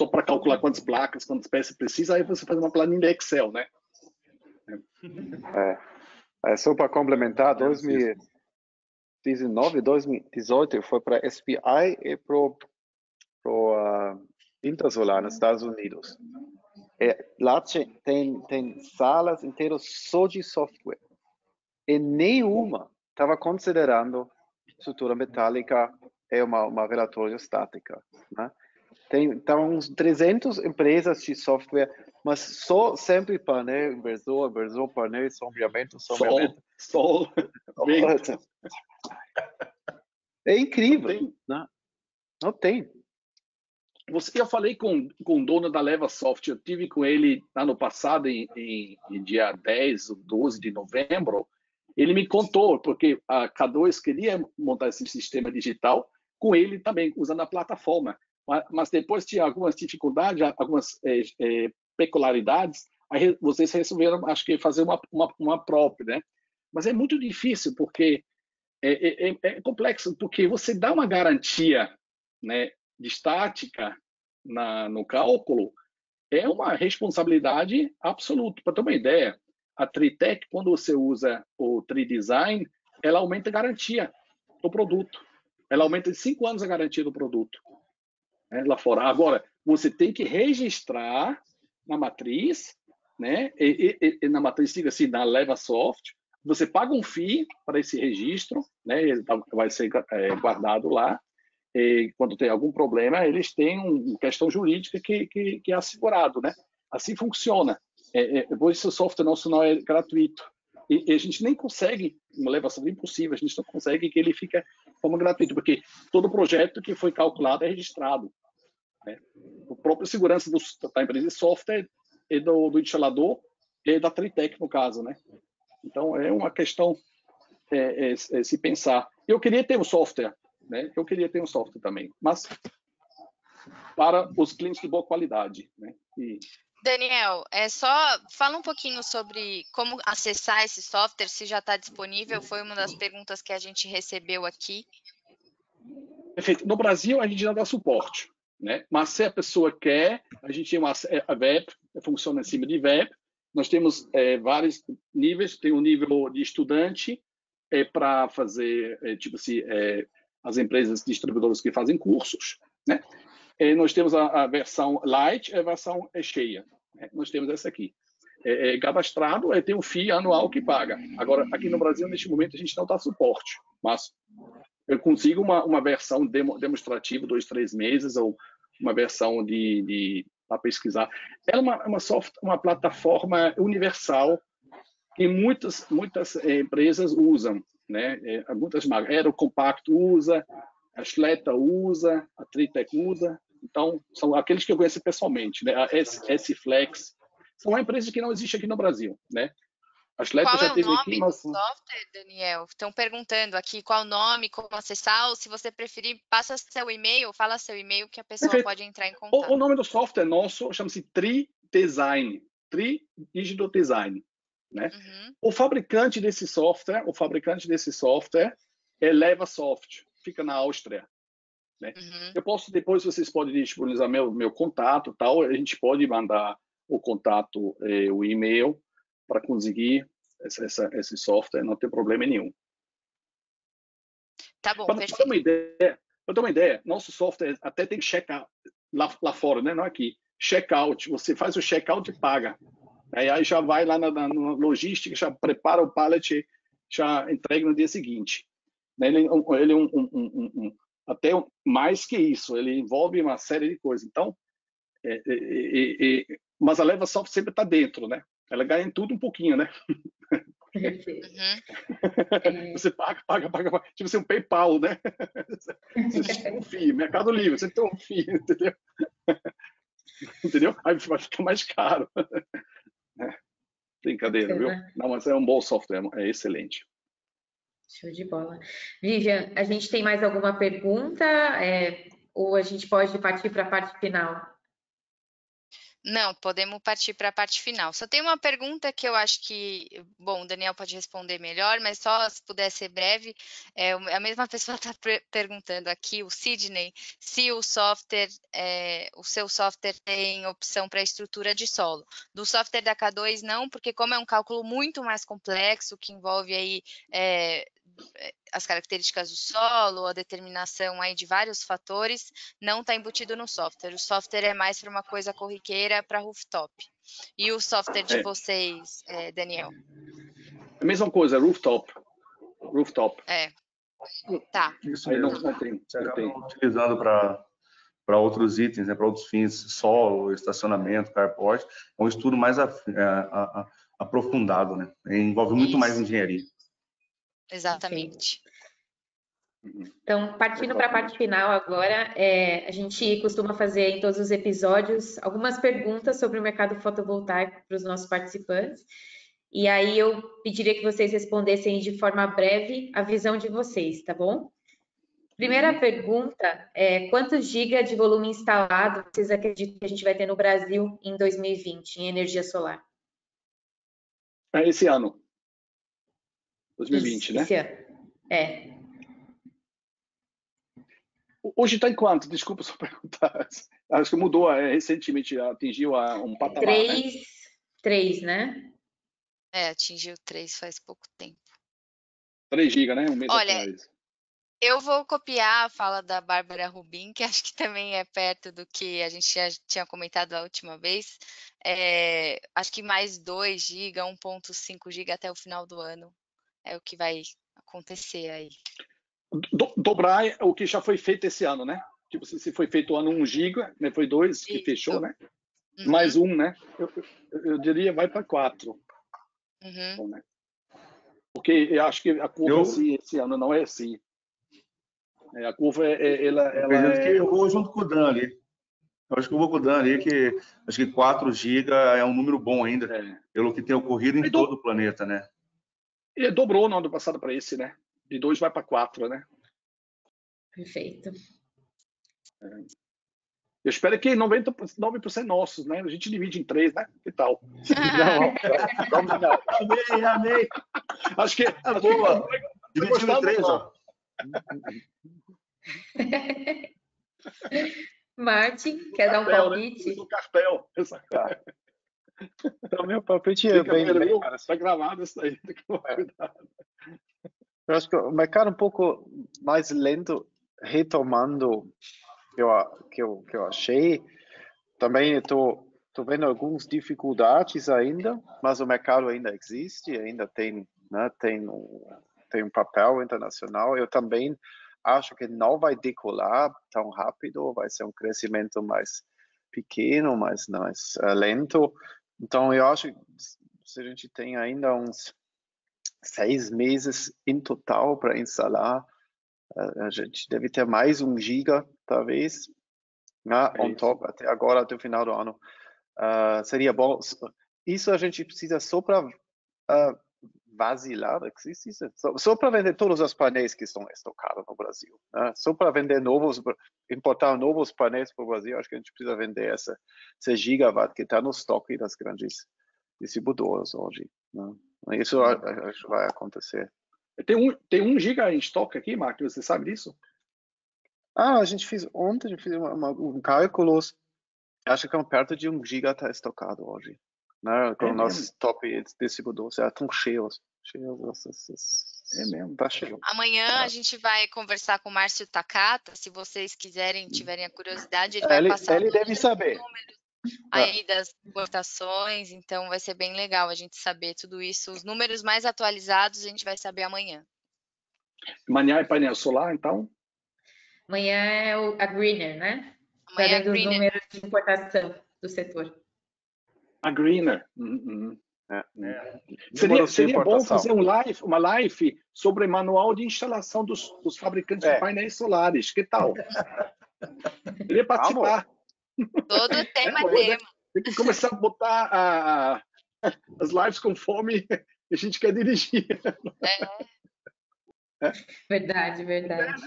só para calcular quantas placas, quantas peças precisa, aí você faz uma planilha Excel, né? É, é só para complementar, 2019, 2018 foi para SPI e para o uh, Intersolar nos Estados Unidos. É, lá tem, tem salas inteiras só de software. E nenhuma estava considerando estrutura metálica é uma, uma relatória estática. Né? Tem então, uns 300 empresas de software, mas só sempre painel, inversor, inversor, painel, sombreamento, sombreamento. Sol, sol. É incrível. Não tem. Né? Não tem. Você, eu falei com, com o dono da Leva Soft, eu tive com ele ano passado, em, em, em dia 10 ou 12 de novembro. Ele me contou, porque a K2 queria montar esse sistema digital com ele também, usando a plataforma mas depois tinha algumas dificuldades, algumas é, é, peculiaridades, aí vocês resolveram, acho que, fazer uma, uma, uma própria, né? Mas é muito difícil, porque é, é, é, é complexo, porque você dá uma garantia né, de estática na, no cálculo, é uma responsabilidade absoluta. Para ter uma ideia, a Tritec, quando você usa o Tridesign, ela aumenta a garantia do produto. Ela aumenta de cinco anos a garantia do produto né, lá fora. Agora, você tem que registrar na matriz, né, e, e, e na matriz, diga assim, na LevaSoft, você paga um FII para esse registro, né, ele tá, vai ser é, guardado lá, e quando tem algum problema, eles têm uma questão jurídica que, que, que, é assegurado, né? Assim funciona. É, é, esse software nosso não é gratuito. E, e a gente nem consegue, uma levação impossível, a gente não consegue que ele fique de forma gratuita, porque todo projeto que foi calculado é registrado. Né? O próprio segurança do, da empresa de software e do, do instalador e da Tritec, no caso. Né? Então, é uma questão é, é, é, se pensar. Eu queria ter um software, né? eu queria ter um software também, mas para os clientes de boa qualidade. Né? E... Daniel, é só fala um pouquinho sobre como acessar esse software, se já está disponível. Foi uma das perguntas que a gente recebeu aqui. Perfeito. No Brasil, a gente já dá suporte. Né? Mas se a pessoa quer, a gente tem uma a web, funciona em cima de web. Nós temos é, vários níveis. Tem um nível de estudante é para fazer é, tipo assim é, as empresas distribuidoras que fazem cursos, né? E nós temos a, a, versão light e a versão é cheia. Né? Nós temos essa aqui. É, é cadastrado, é, tem um FII anual que paga. Agora, aqui no Brasil, neste momento, a gente não dá suporte, mas eu consigo uma, uma versão demo, demonstrativa, dois, três meses, ou uma versão de, de para pesquisar. É uma, uma, soft, uma plataforma universal que muitas, muitas empresas usam, né? É, muitas marcas. Aerocompact usa, a Schleta usa, a Tritec usa. Então, são aqueles que eu conheço pessoalmente, né? A S-Flex. São empresas que não existem aqui no Brasil, né? qual já é o nome aqui, mas... do software, Daniel? Estão perguntando aqui qual o nome, como acessar, ou se você preferir, passa seu e-mail, fala seu e-mail que a pessoa Perfeito. pode entrar em contato. O, o nome do software nosso chama-se Tri Design, Tri Digital Design. Né? Uhum. O fabricante desse software, o fabricante desse software é LevaSoft, fica na Áustria. Né? Uhum. Eu posso depois vocês podem disponibilizar meu meu contato, tal, a gente pode mandar o contato, eh, o e-mail para conseguir essa, essa, esse software, não tem problema nenhum. Tá bom, para ter uma ideia, para ter uma ideia, nosso software até tem check-out lá, lá fora, né? não aqui. Check-out, você faz o check-out e paga. Aí, já vai lá na, na, na, logística, já prepara o pallet já entrega no dia seguinte. Né? Ele, ele é um, um, um, até mais que isso, ele envolve uma série de coisas. Então, é, é, é, é mas a leva software sempre está dentro, né? Ela ganha em tudo um pouquinho, né? Uhum. Você paga, paga, paga, paga. Tipo assim, um PayPal, né? Você tem um FII, Mercado Livre, você tem um FII, entendeu? Entendeu? Aí vai ficar mais caro. É. Brincadeira, viu? Não, mas é um bom software, é excelente. Show de bola. Vivian, a gente tem mais alguma pergunta? É, ou a gente pode partir para a parte final? Não, podemos partir para a parte final. Só tem uma pergunta que eu acho que, bom, o Daniel pode responder melhor, mas só se puder ser breve, é, a mesma pessoa está perguntando aqui, o Sidney, se o software, é, o seu software tem opção para estrutura de solo. Do software da K2 não, porque como é um cálculo muito mais complexo, que envolve aí é, as características do solo, a determinação aí de vários fatores, não está embutido no software. O software é mais para uma coisa corriqueira para rooftop. E o software de é. vocês, é, Daniel? A mesma coisa, rooftop. Rooftop. É. Tá. Isso mesmo. Não, não tem, não tem. utilizando para para outros itens, né, para outros fins, solo, estacionamento, carport, é um estudo mais a, a, a, aprofundado, né? Envolve muito Isso. mais engenharia. Exatamente. Então, partindo para a parte final agora, é, a gente costuma fazer em todos os episódios algumas perguntas sobre o mercado fotovoltaico para os nossos participantes. E aí eu pediria que vocês respondessem de forma breve a visão de vocês, tá bom? Primeira uhum. pergunta é quantos giga de volume instalado vocês acreditam que a gente vai ter no Brasil em 2020 em energia solar? É esse ano. 2020, né? Esse ano. É. Hoje está em quanto? Desculpa só perguntar. Acho que mudou é, recentemente, atingiu a, um patamar. Né? Três, né? três, né? É, atingiu três faz pouco tempo. 3 GB, né? Um mês Olha, atrás. Eu vou copiar a fala da Bárbara Rubin, que acho que também é perto do que a gente já tinha comentado a última vez. É, acho que mais 2 GB, 1.5 GB até o final do ano é o que vai acontecer aí. Do, dobrar o que já foi feito esse ano, né? Tipo, se foi feito o ano 1 giga, né? Foi dois que fechou, né? Uhum. Mais um, né? Eu, eu diria vai para quatro. Uhum. Bom, né? Porque eu acho que a curva eu... assim, esse ano não é assim. É, a curva é, é ela, ela é... que eu vou junto com o Dan ali. Eu acho que eu vou com o Dan ali, que acho que 4 GB é um número bom ainda, é. pelo que tem ocorrido em todo o planeta, né? Ele dobrou no ano passado para esse, né? De dois vai para quatro, né? Perfeito. É. Eu espero que 99% nossos, né? A gente divide em três, né? Que tal? não, não, não. Amei, amei. Acho que. Ah, boa. Dividindo em três, ó. Martin, quer dar um né? palpite? Né? cartel. Tá. Então, meu palpite é bem, bem Está gravado isso aí. É. Eu acho que o mercado um pouco mais lento, retomando que eu, que eu, que eu achei. Também estou tô vendo algumas dificuldades ainda, mas o mercado ainda existe, ainda tem, né, tem, um, tem um papel internacional. Eu também acho que não vai decolar tão rápido, vai ser um crescimento mais pequeno, mais, mais uh, lento. Então, eu acho que se a gente tem ainda uns seis meses em total para instalar, a gente deve ter mais um giga, talvez, né, é on top, até agora, até o final do ano. Uh, seria bom. Isso a gente precisa só para uh, vacilar, existe isso? Só, só para vender todos os painéis que estão estocados no Brasil. Né? Só para vender novos, importar novos painéis para o Brasil, acho que a gente precisa vender essa, esse gigawatt que está no estoque das grandes distribuidoras hoje. Né? Isso acho que vai acontecer. Tem um, tem um giga em estoque aqui, Marcos, você sabe disso? Ah, a gente fez ontem, a gente fez uma, uma, um cálculo, acho que é perto de um giga está estocado hoje. Né? Com é nossos top distribuidores, já estão cheios. É mesmo, tá cheio. Amanhã é. a gente vai conversar com o Márcio Takata, se vocês quiserem, tiverem a curiosidade, ele vai ele, passar ele deve saber. aí das importações, então vai ser bem legal a gente saber tudo isso. Os números mais atualizados a gente vai saber amanhã. Amanhã é painel solar, então? Amanhã é o, a Greener, né? Amanhã é a Trazendo os Greener. números de importação do setor. A Greener. Uhum. É. Seria, Números de seria bom fazer um live, uma live sobre manual de instalação dos, dos fabricantes É. de painéis solares. Que tal? Queria participar. Todo tema é é. tema. Tem que começar a botar a- a- as lives conforme a gente quer dirigir. É, Verdade, verdade.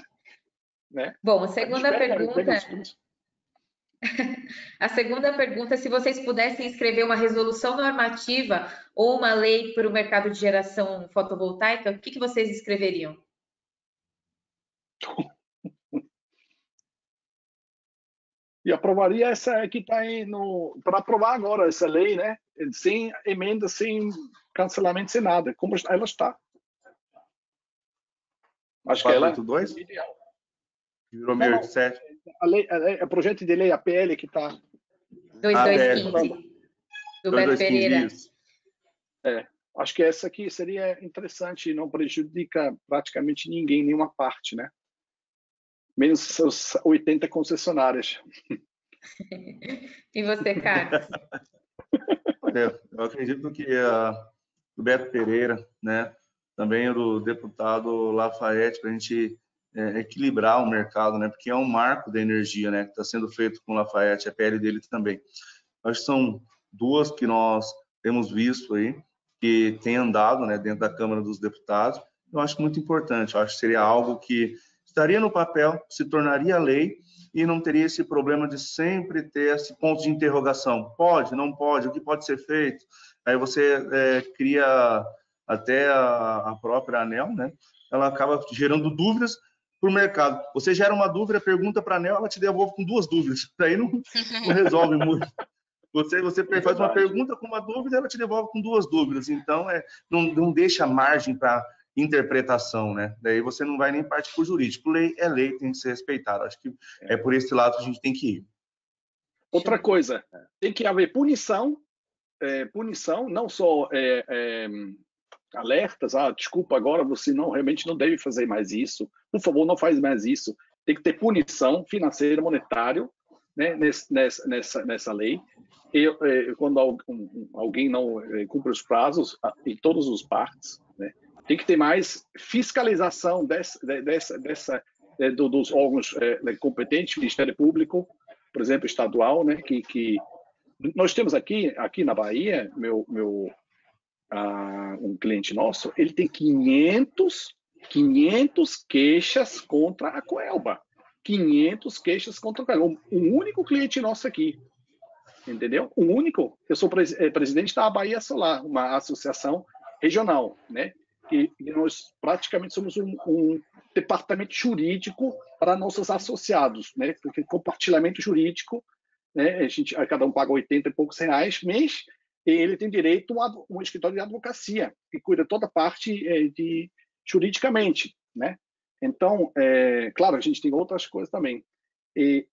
Né? Bom, a segunda Pega- pergunta. A segunda pergunta é se vocês pudessem escrever uma resolução normativa ou uma lei para o mercado de geração fotovoltaica, o que, que vocês escreveriam? E aprovaria essa que está aí no. Para aprovar agora essa lei, né? Sem emenda, sem cancelamento, sem nada. Como ela está. Acho que ela. 482, é ideal. Que virou Não, não. 1087. A lei, a, lei- a projeto de lei, a PL que está. 2215, do Beto Pereira. isso. Acho que essa aqui seria interessante e não prejudica praticamente ninguém, nenhuma parte, né? Menos seus 80 concessionárias. E você, Carlos? Olha, eu acredito que a, o Beto Pereira, né, também o deputado Lafayette, para a gente é, equilibrar o mercado, né, porque é um marco da energia, né, que está sendo feito com o Lafayette, a pele dele também. Acho que são duas que nós temos visto aí, que tem andado, né, dentro da Câmara dos Deputados. Eu acho muito importante. Eu acho que seria algo que estaria no papel, se tornaria lei e não teria esse problema de sempre ter esse ponto de interrogação. Pode, não pode, o que pode ser feito? Aí você é, cria até a, a própria ANEL, né? Ela acaba gerando dúvidas para o mercado. Você gera uma dúvida, pergunta para a ANEL, ela te devolve com duas dúvidas. Daí não, não resolve muito. Você, você faz uma pergunta com uma dúvida, ela te devolve com duas dúvidas. Então, é, não, não deixa margem para interpretação, né? Daí você não vai nem partir para o jurídico. Lei é lei, tem que ser respeitada. Acho que é por esse lado que a gente tem que ir. Outra coisa, tem que haver punição, é, punição, não só é, é, alertas, ah, desculpa, agora você não realmente não deve fazer mais isso, por favor, não faz mais isso. Tem que ter punição financeira, monetária, né, nessa, nessa, nessa lei. E, é, quando al- alguém não é, cumpre os prazos, em todas as partes, né, tem que ter mais fiscalização dessa, de- dessa, dessa é, do- dos órgãos é, competentes, Ministério Público, por exemplo, estadual, né, que, que nós temos aqui, aqui na Bahia, meu, meu um cliente nosso, ele tem 500, 500 queixas contra a Coelba. 500 queixas contra a Coelba. Um, único cliente nosso aqui. Entendeu? Um único. Eu sou pres- eh, presidente da Bahia Solar, uma associação regional, né? E, nós praticamente somos um, um departamento jurídico para nossos associados, né? Porque compartilhamento jurídico, né? A gente, cada um paga 80 e poucos reais mês, ele tem direito a um escritório de advocacia que cuida toda a parte eh, de juridicamente, né? Então, é, claro, a gente tem outras coisas também. E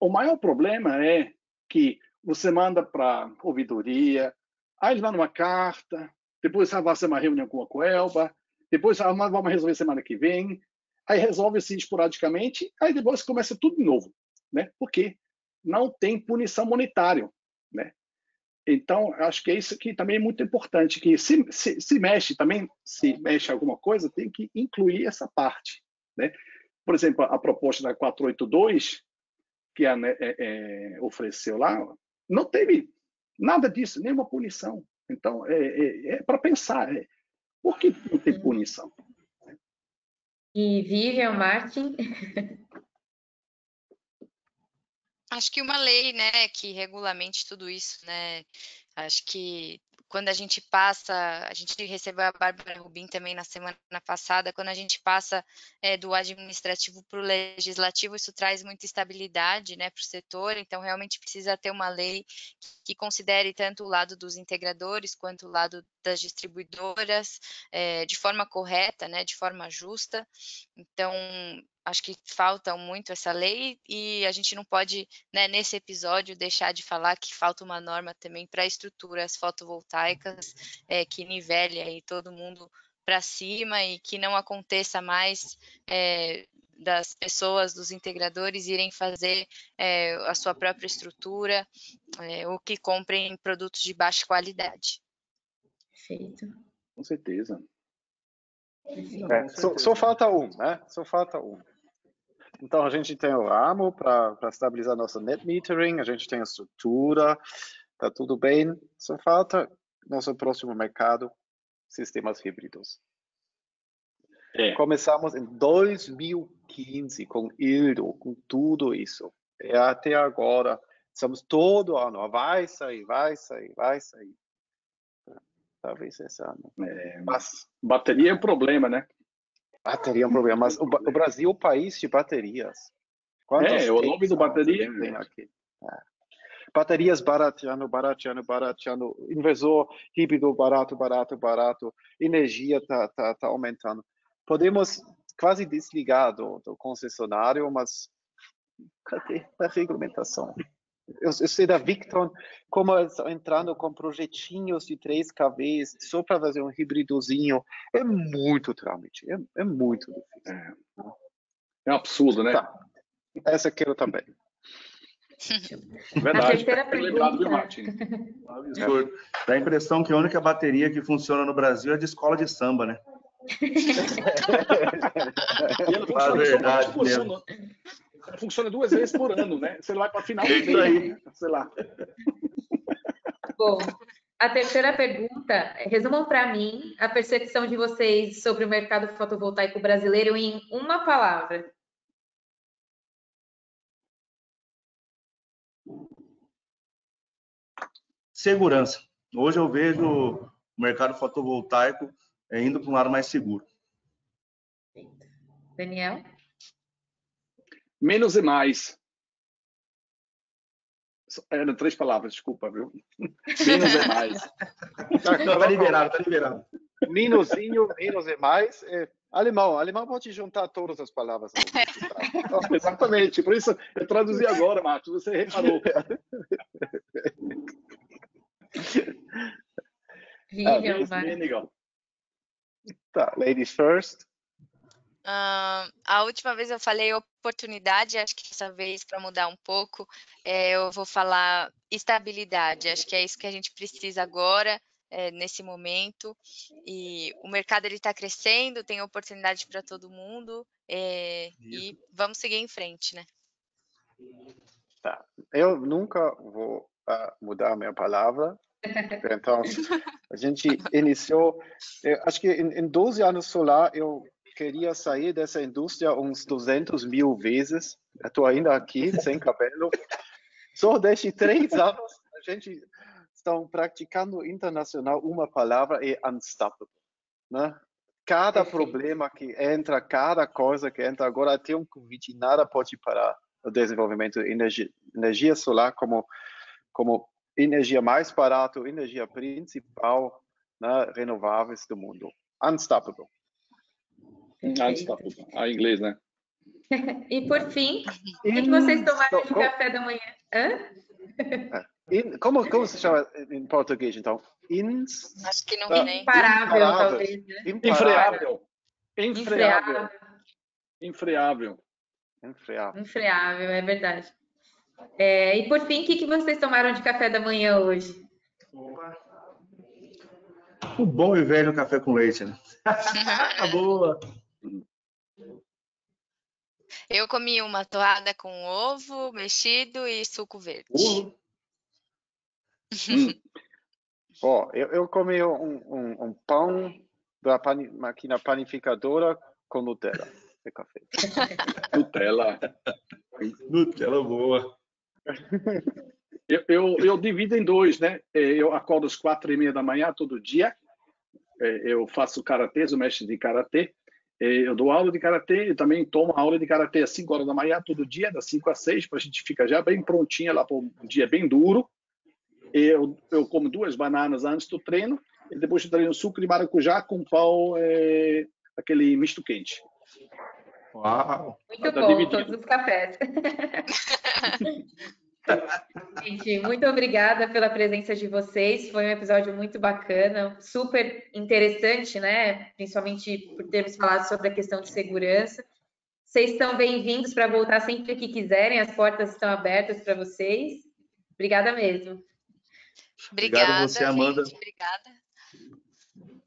o maior problema é que você manda para ouvidoria, aí eles mandam uma carta, depois vai fazer uma reunião com a Coelba, depois ah, vamos resolver semana que vem, aí resolve assim esporadicamente, aí depois começa tudo de novo, né? Porque não tem punição monetária, né? Então, acho que isso aqui também é muito importante, que se, se, se mexe também, se mexe alguma coisa, tem que incluir essa parte, né? Por exemplo, a proposta da 482, que a é, é, ofereceu lá, não teve nada disso, nenhuma punição. Então, é, é, é para pensar, é, por que não tem punição? E Vivian Martin, Acho que uma lei, né, que regulamente tudo isso, né? Acho que quando a gente passa, a gente recebeu a Bárbara Rubim também na semana passada, quando a gente passa é, do administrativo para o legislativo, isso traz muita estabilidade, né, para o setor. Então, realmente precisa ter uma lei que considere tanto o lado dos integradores quanto o lado das distribuidoras é, de forma correta, né, de forma justa. Então, acho que falta muito essa lei e a gente não pode, né, nesse episódio, deixar de falar que falta uma norma também para estruturas fotovoltaicas é, que nivele aí todo mundo para cima e que não aconteça mais é, das pessoas, dos integradores irem fazer é, a sua própria estrutura é, ou que comprem produtos de baixa qualidade. Perfeito. Com certeza. É, só, só, falta um, né? Só falta um. Então, a gente tem o AMO para estabilizar nosso net metering, a gente tem a estrutura, tá tudo bem. Só falta nosso próximo mercado, sistemas híbridos. É. Começamos em 2015 com ILDO, com tudo isso. E até agora, estamos todo ano, vai sair, vai sair, vai sair. Talvez esse ano. É, mas bateria é um problema, né? Bateria é um problema, mas o, o Brasil é o país de baterias. Quantos é, o nome do bateria tem aqui. É. Baterias barateando, barateando, barateando, inversor híbrido barato, barato, barato, energia tá, tá, tá aumentando podemos quase desligar do, do concessionário, mas cadê a regulamentação? Eu, eu, sei da Victron como estão entrando com projetinhos de 3 kV só para fazer um híbridozinho. É muito trâmite, é, é muito difícil. É, é um absurdo, né? Tá. Essa quero também. Verdade. A terceira pergunta. Absurdo. Dá a impressão que a única bateria que funciona no Brasil é de escola de samba, né? e ela funciona, verdade, funciona, funciona, duas vezes por ano, né? Você vai para final é do aí. Né? sei lá. Bom, a terceira pergunta, resumam para mim a percepção de vocês sobre o mercado fotovoltaico brasileiro em uma palavra. Segurança. Hoje eu vejo o mercado fotovoltaico é indo para um lado mais seguro. Daniel? Menos e mais. Eram três palavras, desculpa, viu? Menos e mais. Tá, tá liberado, tá liberado. Minusinho, menos e mais. É, alemão, alemão pode juntar todas as palavras. Exatamente, por isso eu traduzi agora, Marcos, você reparou. Vivian, ah, vai. Tá, ladies first. Uh, a última vez eu falei oportunidade, acho que dessa vez, para mudar um pouco, é, eu vou falar estabilidade. Acho que é isso que a gente precisa agora, é, nesse momento. E o mercado está crescendo, tem oportunidade para todo mundo, é, e vamos seguir em frente, né? Tá. Eu nunca vou uh, mudar a minha palavra, então, a gente iniciou, acho que em, em 12 anos solar, eu queria sair dessa indústria uns 200 mil vezes. Estou ainda aqui, sem cabelo. Só desde três anos, a gente está praticando internacional uma palavra é unstoppable. Né? Cada problema que entra, cada coisa que entra, agora tem um convite, nada pode parar o desenvolvimento de energia, energia solar como, como energia mais barata, energia principal né, renováveis do mundo. Unstoppable. Unstoppable. Ah, inglês, né? e por fim, o que vocês tomaram de café da manhã? Hã? É. In, como, como se chama em português, então? Ins... Acho que não uh, Imparável, imparável, talvez. Né? Infreável. Infreável. Infreável. Infreável. Infreável, é verdade. É, e por fim, o que, que vocês tomaram de café da manhã hoje? Opa. O bom e velho café com leite, né? Boa! Eu comi uma torrada com ovo mexido e suco verde. Uh. hum. oh, eu, eu, comi um, um, um pão da pan, máquina panificadora com Nutella. café. Nutella. Nutella boa. Eu, eu, eu, divido em dois, né? É, eu acordo às quatro e meia da manhã todo dia. É, eu faço karatê, sou mestre de karatê. É, eu dou aula de karatê e também tomo aula de karatê às 5 horas da manhã todo dia, das 5 às 6, para a gente ficar já bem prontinha lá para um dia bem duro. Eu, eu como duas bananas antes do treino e depois eu um suco de maracujá com pão, é, aquele misto quente. Uau! Muito tá bom, dividido. todos os cafés. Gente, muito obrigada pela presença de vocês. Foi um episódio muito bacana, super interessante, né? Principalmente por termos falado sobre a questão de segurança. Vocês estão bem-vindos para voltar sempre que quiserem, as portas estão abertas para vocês. Obrigada mesmo. Obrigada, obrigado você, Amanda. Gente, obrigada.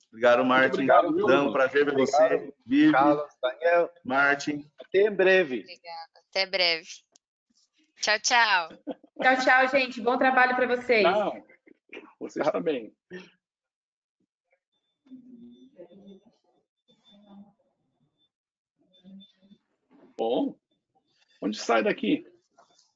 Obrigado, Martin. Obrigado, Dão, prazer ver você. Vivi, Carlos, Daniel. Martin. Até em breve. Obrigada. Até breve. Tchau, tchau. Tchau, tchau, gente. Bom trabalho para vocês. Não, vocês também. Bom, onde sai daqui?